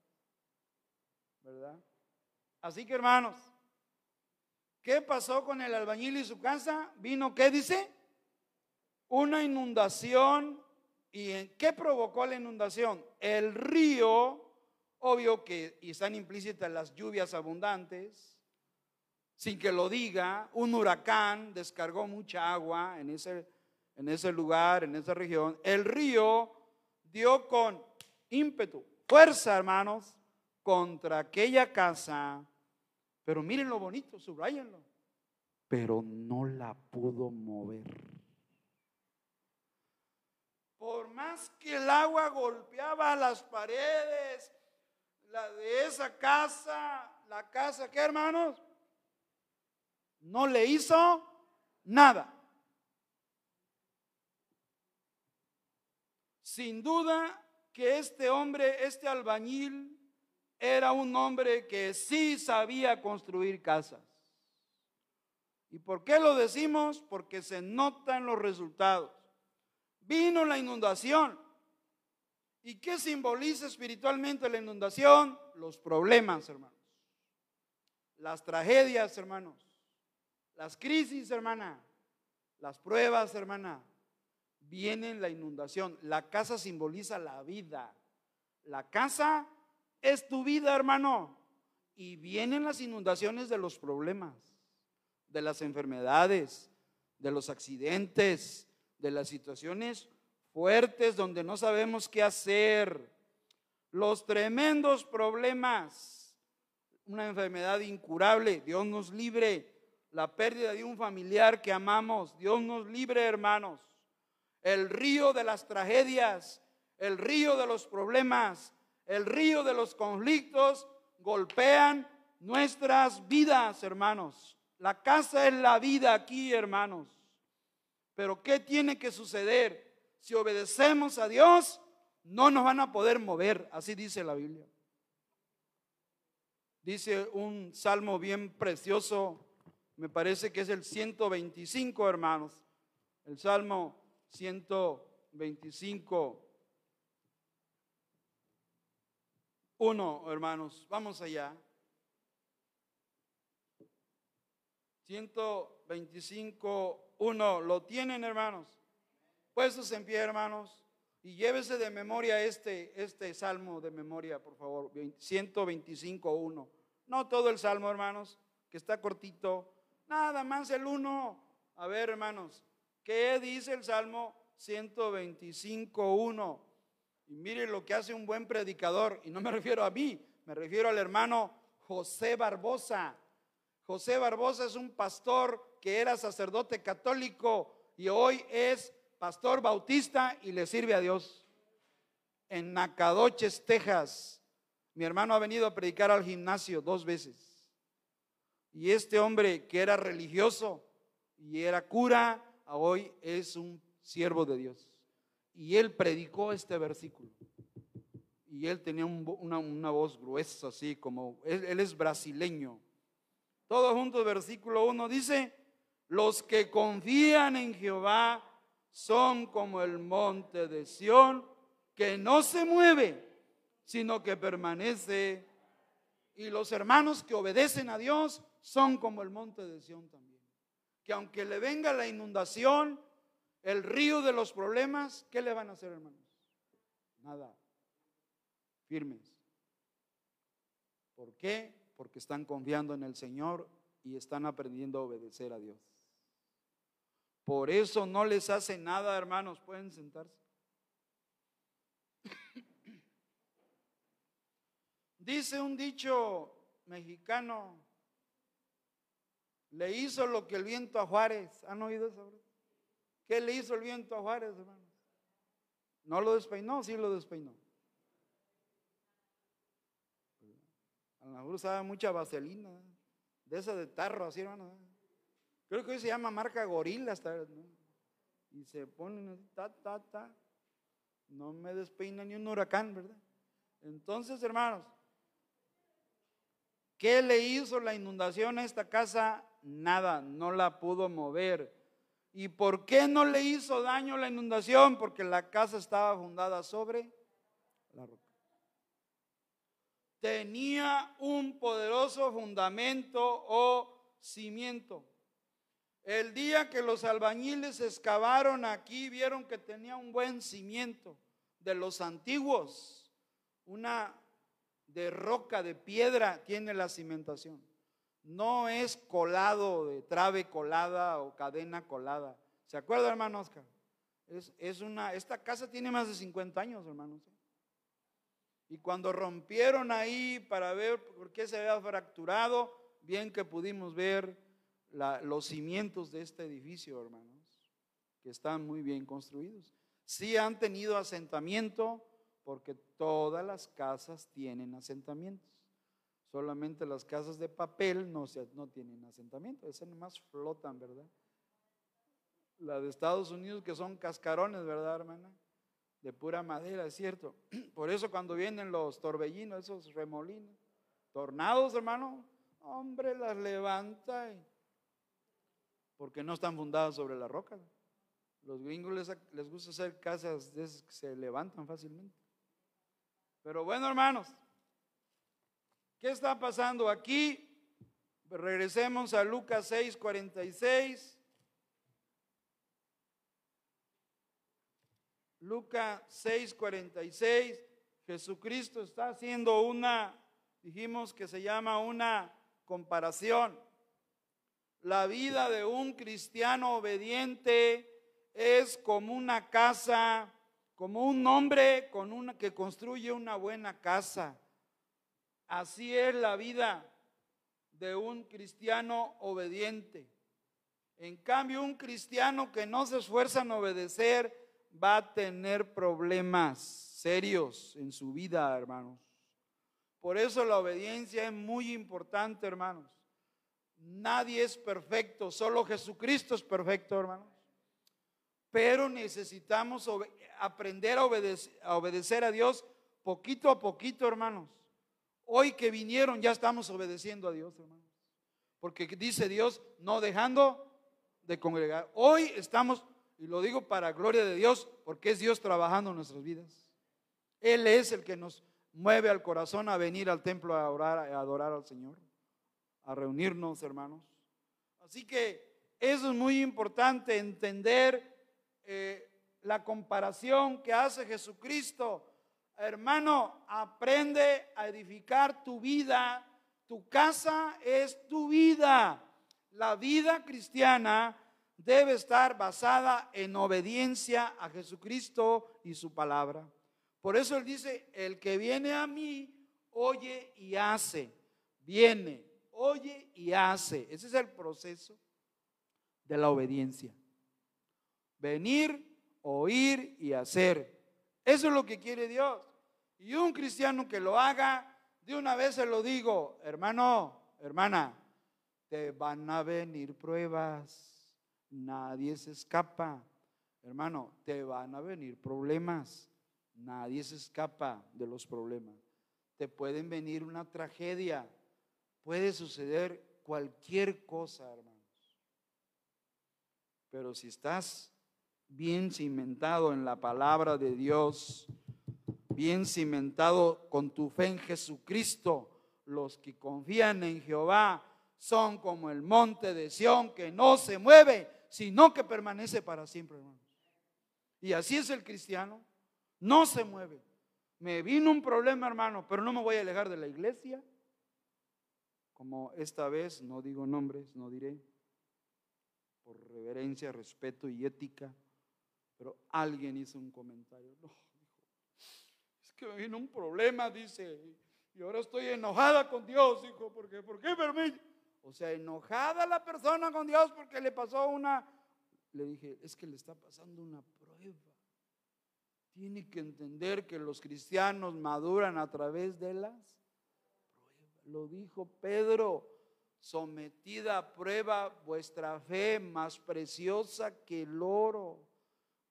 ¿Verdad? Así que, hermanos, ¿qué pasó con el albañil y su casa? Vino, ¿qué dice? Una inundación. ¿Y en qué provocó la inundación? El río, obvio que y están implícitas las lluvias abundantes, sin que lo diga, un huracán descargó mucha agua en ese, en ese lugar, en esa región. El río dio con ímpetu, fuerza, hermanos, contra aquella casa. Pero miren lo bonito, subrayenlo. Pero no la pudo mover. Por más que el agua golpeaba las paredes, de esa casa, la casa, ¿qué hermanos? No le hizo nada. Sin duda que este hombre, este albañil, era un hombre que sí sabía construir casas. ¿Y por qué lo decimos? Porque se notan los resultados. Vino la inundación. ¿Y qué simboliza espiritualmente la inundación? Los problemas, hermanos. Las tragedias, hermanos. Las crisis, hermana. Las pruebas, hermana. Viene la inundación. La casa simboliza la vida. La casa es tu vida, hermano. Y vienen las inundaciones de los problemas, de las enfermedades, de los accidentes, de las situaciones fuertes donde no sabemos qué hacer. Los tremendos problemas, una enfermedad incurable, Dios nos libre. La pérdida de un familiar que amamos, Dios nos libre, hermanos. El río de las tragedias, el río de los problemas, el río de los conflictos golpean nuestras vidas, hermanos. La casa es la vida aquí, hermanos. Pero ¿qué tiene que suceder? Si obedecemos a Dios, no nos van a poder mover, así dice la Biblia. Dice un salmo bien precioso, me parece que es el 125, hermanos. El salmo 125. Uno, hermanos, vamos allá. 125, uno, ¿lo tienen, hermanos? Puestos en pie, hermanos, y llévese de memoria este, este salmo de memoria, por favor, 125, 1. No todo el salmo, hermanos, que está cortito, nada más el uno. A ver, hermanos, ¿qué dice el salmo 125, 1? Y mire lo que hace un buen predicador, y no me refiero a mí, me refiero al hermano José Barbosa. José Barbosa es un pastor que era sacerdote católico y hoy es pastor bautista y le sirve a Dios. En Nacadoches, Texas. Mi hermano ha venido a predicar al gimnasio dos veces. Y este hombre que era religioso y era cura, hoy es un siervo de Dios. Y él predicó este versículo. Y él tenía una, voz gruesa, así como, él, es brasileño. Todos juntos, versículo 1 dice, los que confían en Jehová son como el monte de Sión, que no se mueve, sino que permanece. Y los hermanos que obedecen a Dios son como el monte de Sión también. Que aunque le venga la inundación, el río de los problemas, ¿qué le van a hacer, hermanos? Nada. Firmes. ¿Por qué? Porque están confiando en el Señor y están aprendiendo a obedecer a Dios. Por eso no les hace nada, hermanos. Pueden sentarse. Dice un dicho mexicano, le hizo lo que el viento a Juárez. ¿Han oído eso? ¿Qué le hizo el viento a Juárez, hermanos? ¿No lo despeinó? Sí lo despeinó. A lo mejor usaba mucha vaselina, de esa de tarro, así, hermano. Creo que hoy se llama marca gorila hasta, Y se ponen ta, ta, ta. No me despeina ni un huracán, ¿verdad? Entonces, hermanos, ¿qué le hizo la inundación a esta casa? Nada, no la pudo mover. ¿Y por qué no le hizo daño la inundación? Porque la casa estaba fundada sobre la roca. Tenía un poderoso fundamento o cimiento. El día que los albañiles excavaron aquí, vieron que tenía un buen cimiento de los antiguos. Una de roca, de piedra, tiene la cimentación no es colado de trave colada o cadena colada. ¿Se acuerda, hermano Oscar? Es, una, esta casa tiene más de 50 años, hermanos. Y cuando rompieron ahí para ver por qué se había fracturado, bien que pudimos ver los cimientos de este edificio, hermanos, que están muy bien construidos. Sí han tenido asentamiento, porque todas las casas tienen asentamientos. Solamente las casas de papel no, se, no tienen asentamiento, esas nomás flotan, ¿verdad? La de Estados Unidos que son cascarones, ¿verdad, hermana? de pura madera, es cierto. Por eso cuando vienen los torbellinos, esos remolinos, tornados, hermano, hombre, las levanta. Porque no están fundadas sobre la roca. Los gringos les, gusta hacer casas de esas que se levantan fácilmente. Pero bueno, hermanos, ¿qué está pasando aquí? Regresemos a Lucas 6, 46. Lucas 6:46, Jesucristo está haciendo una, dijimos que se llama una comparación. La vida de un cristiano obediente es como una casa, como un hombre con una, que construye una buena casa. Así es la vida de un cristiano obediente. En cambio, un cristiano que no se esfuerza en obedecer, va a tener problemas serios en su vida, hermanos. Por eso la obediencia es muy importante, hermanos. Nadie es perfecto, solo Jesucristo es perfecto, hermanos. Pero necesitamos aprender a obedecer, a obedecer a Dios poquito a poquito, hermanos. Hoy que vinieron ya estamos obedeciendo a Dios, hermanos. Porque dice Dios, no dejando de congregar. Hoy estamos y lo digo para gloria de Dios, porque es Dios trabajando en nuestras vidas. Él es el que nos mueve al corazón a venir al templo a orar, a adorar al Señor, a reunirnos, hermanos. Así que eso es muy importante, entender eh, la comparación que hace Jesucristo. Hermano, aprende a edificar tu vida. Tu casa es tu vida. La vida cristiana debe estar basada en obediencia a Jesucristo y su palabra. Por eso él dice, el que viene a mí, oye y hace. Viene, oye y hace. Ese es el proceso de la obediencia. Venir, oír y hacer. Eso es lo que quiere Dios. Y un cristiano que lo haga, de una vez se lo digo, hermano, hermana, te van a venir pruebas Nadie se escapa. Hermano, te van a venir problemas. Nadie se escapa de los problemas. Te pueden venir una tragedia. Puede suceder cualquier cosa, hermanos. Pero si estás bien cimentado en la palabra de Dios, bien cimentado con tu fe en Jesucristo, los que confían en Jehová son como el monte de Sión que no se mueve sino que permanece para siempre, hermanos. Y así es el cristiano, no se mueve. Me vino un problema, hermano, pero no me voy a alejar de la iglesia. Como esta vez, no digo nombres, no diré, por reverencia, respeto y ética, pero alguien hizo un comentario. No, es que me vino un problema, dice, y ahora estoy enojada con Dios, hijo, porque ¿por qué permite? O sea, enojada la persona con Dios porque le pasó una... Le dije, es que le está pasando una prueba. Tiene que entender que los cristianos maduran a través de las. Lo dijo Pedro, sometida a prueba vuestra fe más preciosa que el oro.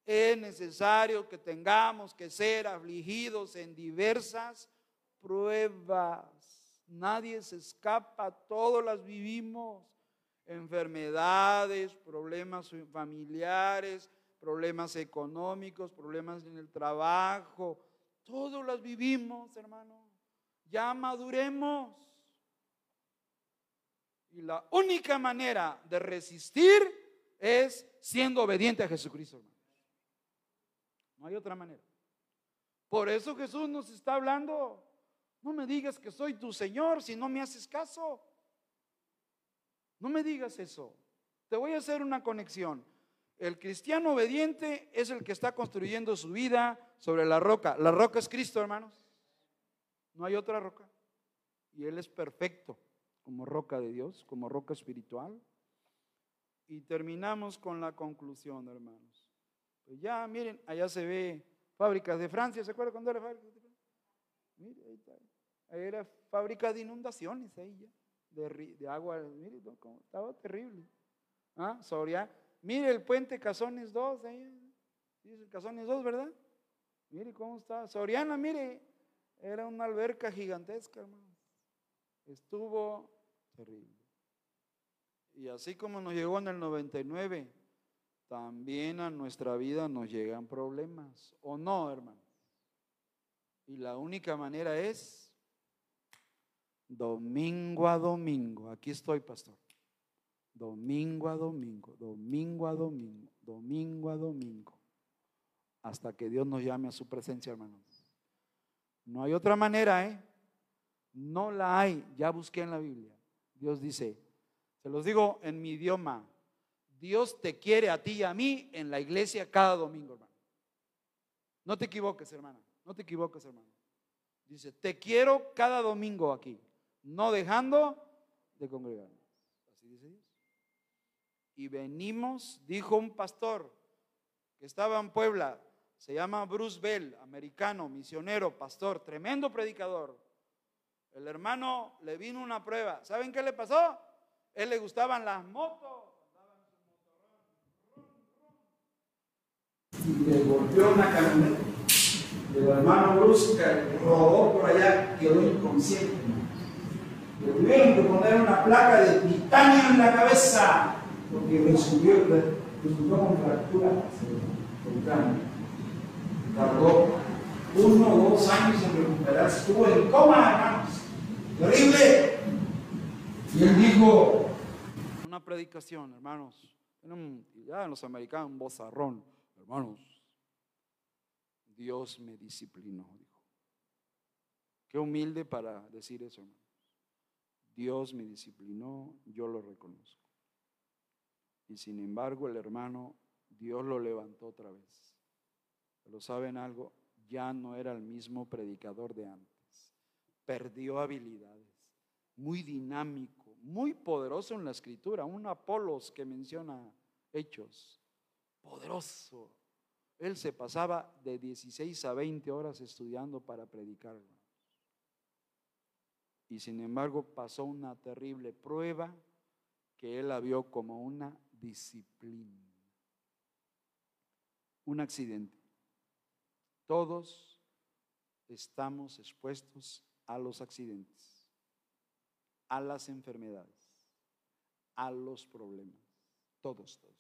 Es necesario que tengamos que ser afligidos en diversas pruebas Nadie se escapa, todos las vivimos. Enfermedades, problemas familiares, problemas económicos, problemas en el trabajo, todos las vivimos, hermano. Ya maduremos. Y la única manera de resistir es siendo obediente a Jesucristo, hermano. No hay otra manera. Por eso Jesús nos está hablando no me digas que soy tu Señor si no me haces caso. No me digas eso. Te voy a hacer una conexión. El cristiano obediente es el que está construyendo su vida sobre la roca. La roca es Cristo, hermanos. No hay otra roca. Y Él es perfecto como roca de Dios, como roca espiritual. Y terminamos con la conclusión, hermanos. Pues ya, miren, allá se ve fábricas de Francia. ¿Se acuerdan cuando era fábrica de Francia? Mire, ahí está era fábrica de inundaciones ahí ya, de, agua, mire, estaba terrible. ¿Ah? Soria, mire el puente Cazones 2, ahí, dice Cazones 2, ¿verdad? Mire cómo está. Soriana, mire, era una alberca gigantesca, hermano. Estuvo terrible. Y así como nos llegó en el 99, también a nuestra vida nos llegan problemas. ¿O no, hermano? Y la única manera es domingo a domingo. Aquí estoy, pastor. Domingo a domingo, domingo a domingo, domingo a domingo. Hasta que Dios nos llame a su presencia, hermanos. No hay otra manera, ¿eh? No la hay. Ya busqué en la Biblia. Dios dice, se los digo en mi idioma, Dios te quiere a ti y a mí en la iglesia cada domingo, hermano. No te equivoques, hermana. No te equivoques, hermano. Dice, te quiero cada domingo aquí, no dejando de congregarnos. Así dice Dios. Y venimos, dijo un pastor que estaba en Puebla, se llama Bruce Bell, americano, misionero, pastor, tremendo predicador. El hermano le vino una prueba. ¿Saben qué le pasó? Él le gustaban las motos. Y le golpeó una camioneta. El hermano Bruce rodó por allá, quedó inconsciente. Le tuvieron que poner una placa de titanio en la cabeza, porque resultó, resultó con fractura cervical. Tardó uno o dos años en recuperarse. Estuvo en coma, hermanos. Terrible. Y él dijo, Una predicación, hermanos. Ya en los americanos, un bozarrón. Hermanos, Dios me disciplinó, dijo. Qué humilde para decir eso, hermanos. Dios me disciplinó, yo lo reconozco. Y sin embargo, el hermano, Dios lo levantó otra vez. Pero saben algo, ya no era el mismo predicador de antes. Perdió habilidades, muy dinámico, muy poderoso en la escritura. Un Apolos que menciona hechos, poderoso. Él se pasaba de 16 a 20 horas estudiando para predicar. Y sin embargo pasó una terrible prueba que él la vio como una disciplina. Un accidente. Todos estamos expuestos a los accidentes, a las enfermedades, a los problemas. Todos, todos.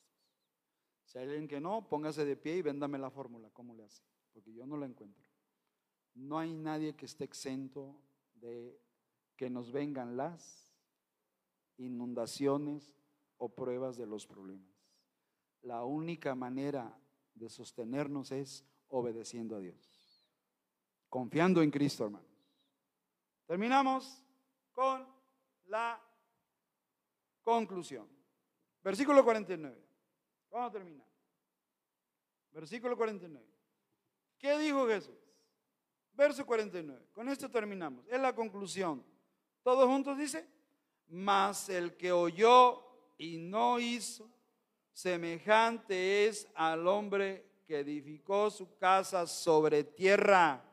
Si hay alguien que no, póngase de pie y véndame la fórmula, ¿cómo le hace? Porque yo no la encuentro. No hay nadie que esté exento de que nos vengan las inundaciones o pruebas de los problemas. La única manera de sostenernos es obedeciendo a Dios, confiando en Cristo, hermanos. Terminamos con la conclusión. Versículo 49. Vamos a terminar. Versículo 49. ¿Qué dijo Jesús? Verso 49. Con esto terminamos. Es la conclusión. Todos juntos dice, mas el que oyó y no hizo, semejante es al hombre edificó su casa sobre tierra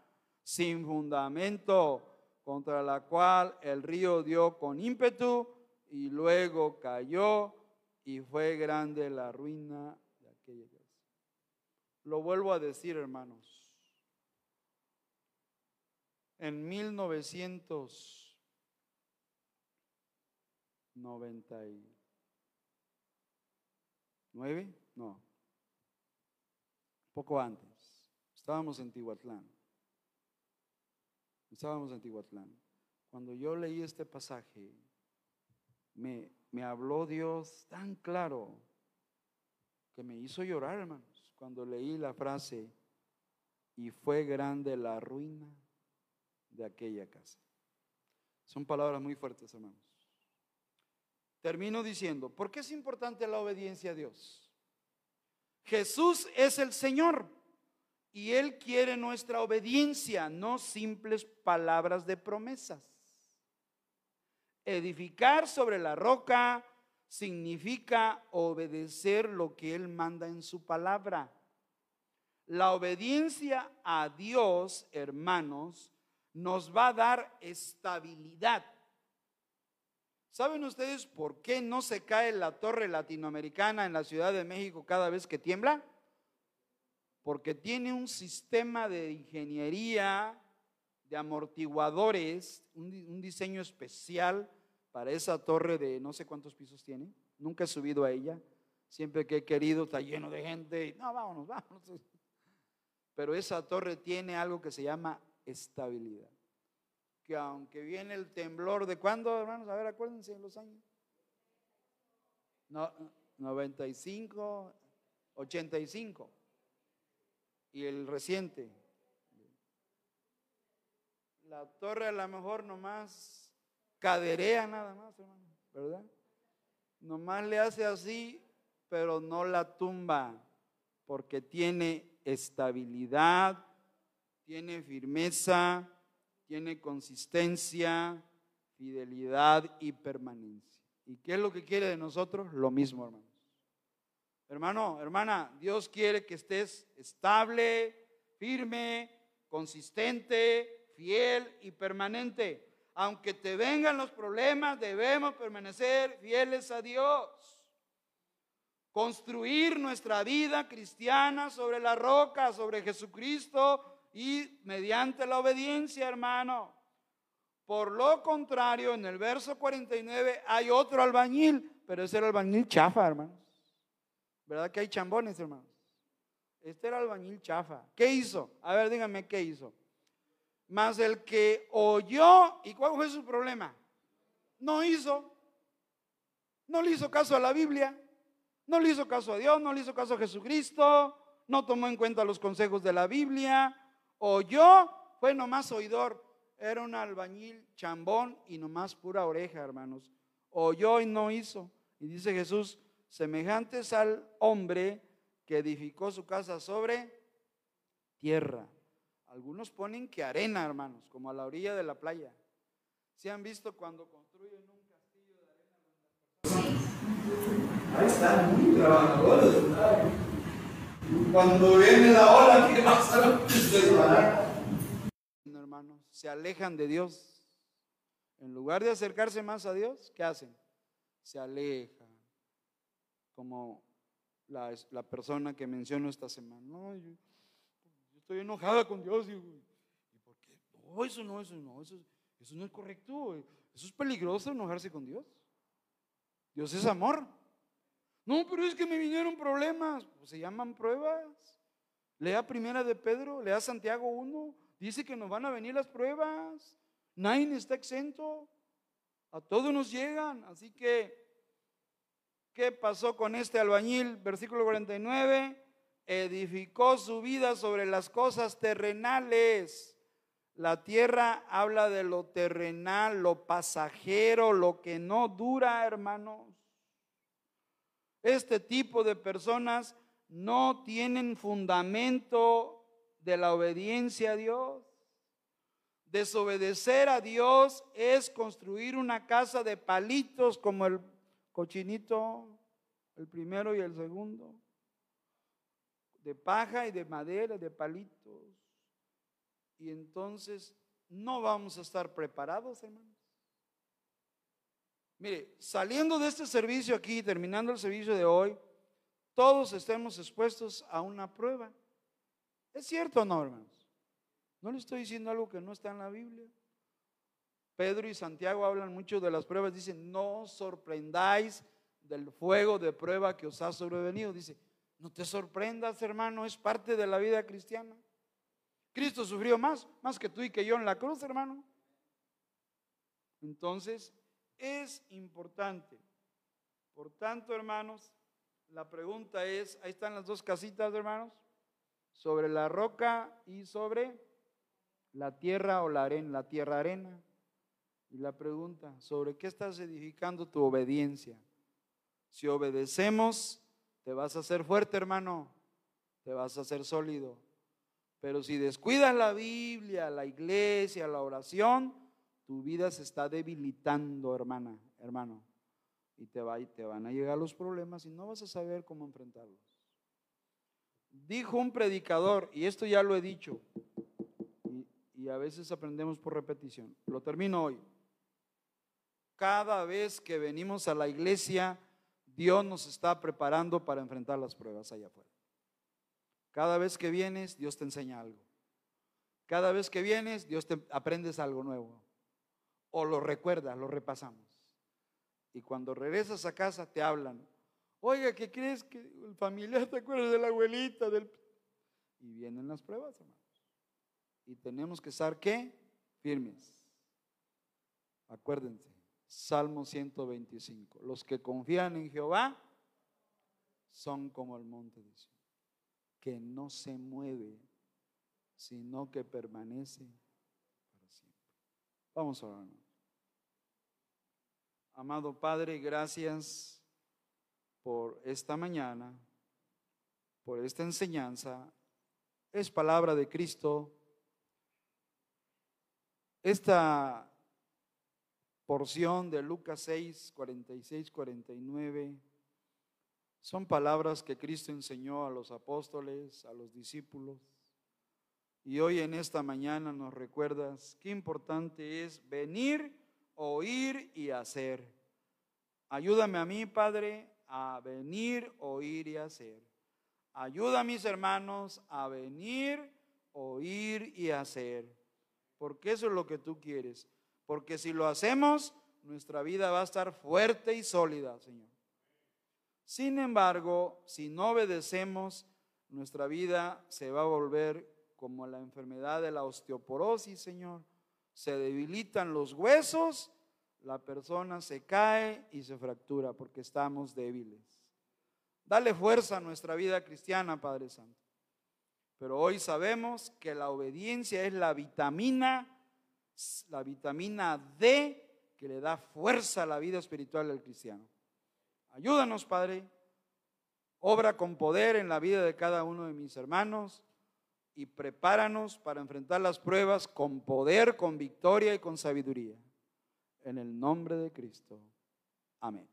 sin fundamento, contra la cual el río dio con ímpetu y luego cayó y fue grande la ruina de aquella casa. Lo vuelvo a decir, hermanos. En 1999, no, poco antes, estábamos en Tihuatlán. Estábamos en Tihuatlán. Cuando yo leí este pasaje, me, me habló Dios tan claro que me hizo llorar, hermanos, cuando leí la frase, y fue grande la ruina de aquella casa. Son palabras muy fuertes, hermanos. Termino diciendo, ¿por qué es importante la obediencia a Dios? Jesús es el Señor y Él quiere nuestra obediencia, no simples palabras de promesas. Edificar sobre la roca significa obedecer lo que Él manda en su palabra. La obediencia a Dios, hermanos, nos va a dar estabilidad. ¿Saben ustedes por qué no se cae la torre latinoamericana en la Ciudad de México cada vez que tiembla? porque tiene un sistema de ingeniería, de amortiguadores, un, diseño especial para esa torre de no sé cuántos pisos tiene. Nunca he subido a ella. Siempre que he querido está lleno de gente. No, vámonos, vámonos. Pero esa torre tiene algo que se llama estabilidad. Que aunque viene el temblor de cuándo, hermanos, a ver, acuérdense en los años. No, 95, 85. Y el reciente. La torre a lo mejor nomás caderea nada más, hermano, ¿verdad? Nomás le hace así, pero no la tumba, porque tiene estabilidad, tiene firmeza, tiene consistencia, fidelidad y permanencia. ¿Y qué es lo que quiere de nosotros? Lo mismo, hermanos. Hermano, hermana, Dios quiere que estés estable, firme, consistente, fiel y permanente. Aunque te vengan los problemas, debemos permanecer fieles a Dios. Construir nuestra vida cristiana sobre la roca, sobre Jesucristo y mediante la obediencia, hermano. Por lo contrario, en el verso 49 hay otro albañil, pero ese era albañil chafa, hermanos. ¿Verdad que hay chambones, hermanos? Este era albañil chafa. ¿Qué hizo? A ver, díganme qué hizo. Más el que oyó, ¿y cuál fue su problema? No hizo. No le hizo caso a la Biblia. No le hizo caso a Dios, no le hizo caso a Jesucristo, no tomó en cuenta los consejos de la Biblia. Oyó, fue nomás oidor. Era un albañil chambón y nomás pura oreja, hermanos. Oyó y no hizo. Y dice Jesús, semejantes al hombre que edificó su casa sobre tierra. Algunos ponen que arena, hermanos, como a la orilla de la playa. ¿Se han visto cuando construyen un castillo de arena? Ahí están muy trabajadores. Cuando viene la ola, ¿qué pasa? hermanos, se alejan de Dios. En lugar de acercarse más a Dios, ¿qué hacen? Se alejan. Como la, la persona que menciono esta semana. No, yo, estoy enojada con Dios. Digo, ¿Y por qué? Eso no, eso no, eso, eso no es correcto. Eso es peligroso enojarse con Dios. Dios es amor. No, pero es que me vinieron problemas. Pues se llaman pruebas. Lea primera de Pedro, lea Santiago 1. Dice que nos van a venir las pruebas. Nadie está exento. A todos nos llegan. Así que, ¿qué pasó con este albañil? Versículo 49. Edificó su vida sobre las cosas terrenales. La tierra habla de lo terrenal, lo pasajero, lo que no dura, hermanos. Este tipo de personas no tienen fundamento de la obediencia a Dios. Desobedecer a Dios es construir una casa de palitos como el cochinito, el primero y el segundo, de paja y de madera, de palitos. Y entonces no vamos a estar preparados, hermanos. Mire, saliendo de este servicio aquí, terminando el servicio de hoy, todos estemos expuestos a una prueba. ¿Es cierto o no, hermanos? No le estoy diciendo algo que no está en la Biblia. Pedro y Santiago hablan mucho de las pruebas. Dicen, no sorprendáis del fuego de prueba que os ha sobrevenido. Dice, no te sorprendas, hermano, es parte de la vida cristiana. Cristo sufrió más, más que tú y que yo en la cruz, hermano. Entonces, es importante. Por tanto, hermanos, la pregunta es, ahí están las dos casitas, hermanos sobre la roca y sobre la tierra o la arena, la tierra arena. Y la pregunta, ¿sobre qué estás edificando tu obediencia? Si obedecemos, te vas a hacer fuerte, hermano, te vas a hacer sólido. Pero si descuidas la Biblia, la iglesia, la oración, tu vida se está debilitando, hermana, hermano. Y te, va, y te van a llegar los problemas y no vas a saber cómo enfrentarlos. Dijo un predicador, y esto ya lo he dicho, y, a veces aprendemos por repetición. Lo termino hoy. Cada vez que venimos a la iglesia, Dios nos está preparando para enfrentar las pruebas allá afuera. Cada vez que vienes, Dios te enseña algo. Cada vez que vienes, Dios te aprendes algo nuevo. O lo recuerdas, lo repasamos. Y cuando regresas a casa te hablan. Oiga, ¿qué crees que el familiar te acuerdas de la abuelita? Del... Y vienen las pruebas, hermanos. Y tenemos que estar, ¿qué? Firmes. Acuérdense, Salmo 125. Los que confían en Jehová son como el monte de Sion, que no se mueve, sino que permanece para siempre. Vamos a orar. Amado Padre, gracias por esta mañana, por esta enseñanza. Es palabra de Cristo. Esta porción de Lucas 6, 46, 49 son palabras que Cristo enseñó a los apóstoles, a los discípulos. Y hoy en esta mañana nos recuerdas qué importante es venir, oír y hacer. Ayúdame a mí, Padre, a venir, oír y hacer. Ayuda a mis hermanos a venir, oír y hacer. Porque eso es lo que tú quieres. Porque si lo hacemos, nuestra vida va a estar fuerte y sólida, Señor. Sin embargo, si no obedecemos, nuestra vida se va a volver como la enfermedad de la osteoporosis, Señor. Se debilitan los huesos, la persona se cae y se fractura porque estamos débiles. Dale fuerza a nuestra vida cristiana, Padre Santo. Pero hoy sabemos que la obediencia es la vitamina, la vitamina D que le da fuerza a la vida espiritual del cristiano. Ayúdanos, Padre. Obra con poder en la vida de cada uno de mis hermanos y prepáranos para enfrentar las pruebas con poder, con victoria y con sabiduría. En el nombre de Cristo. Amén.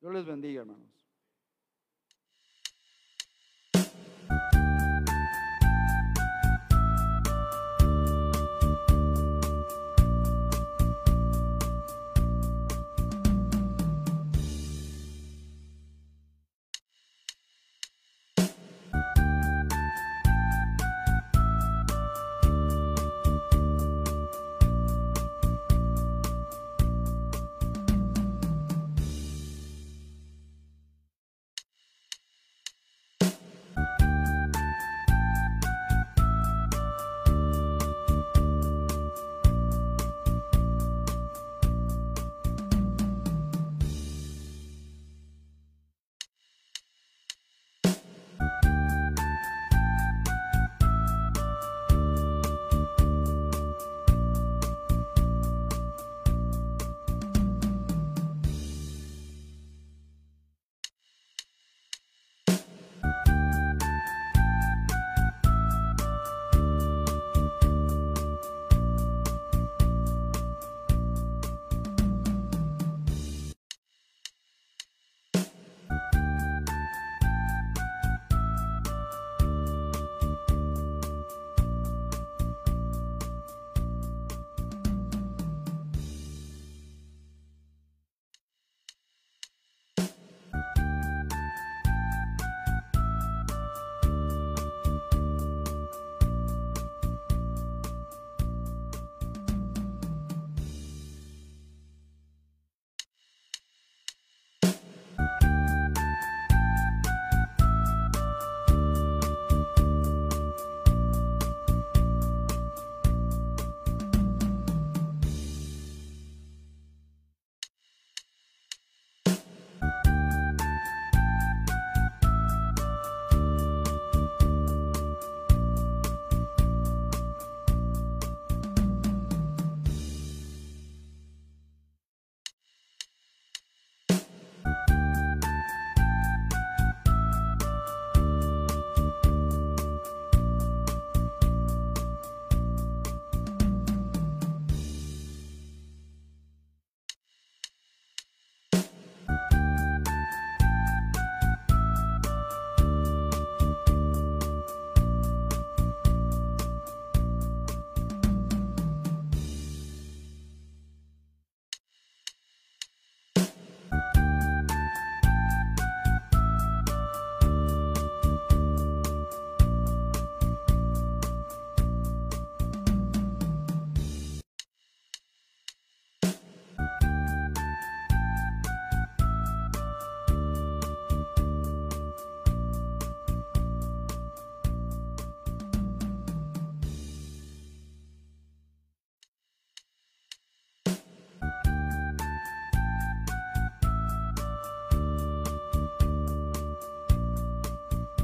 Dios les bendiga, hermanos.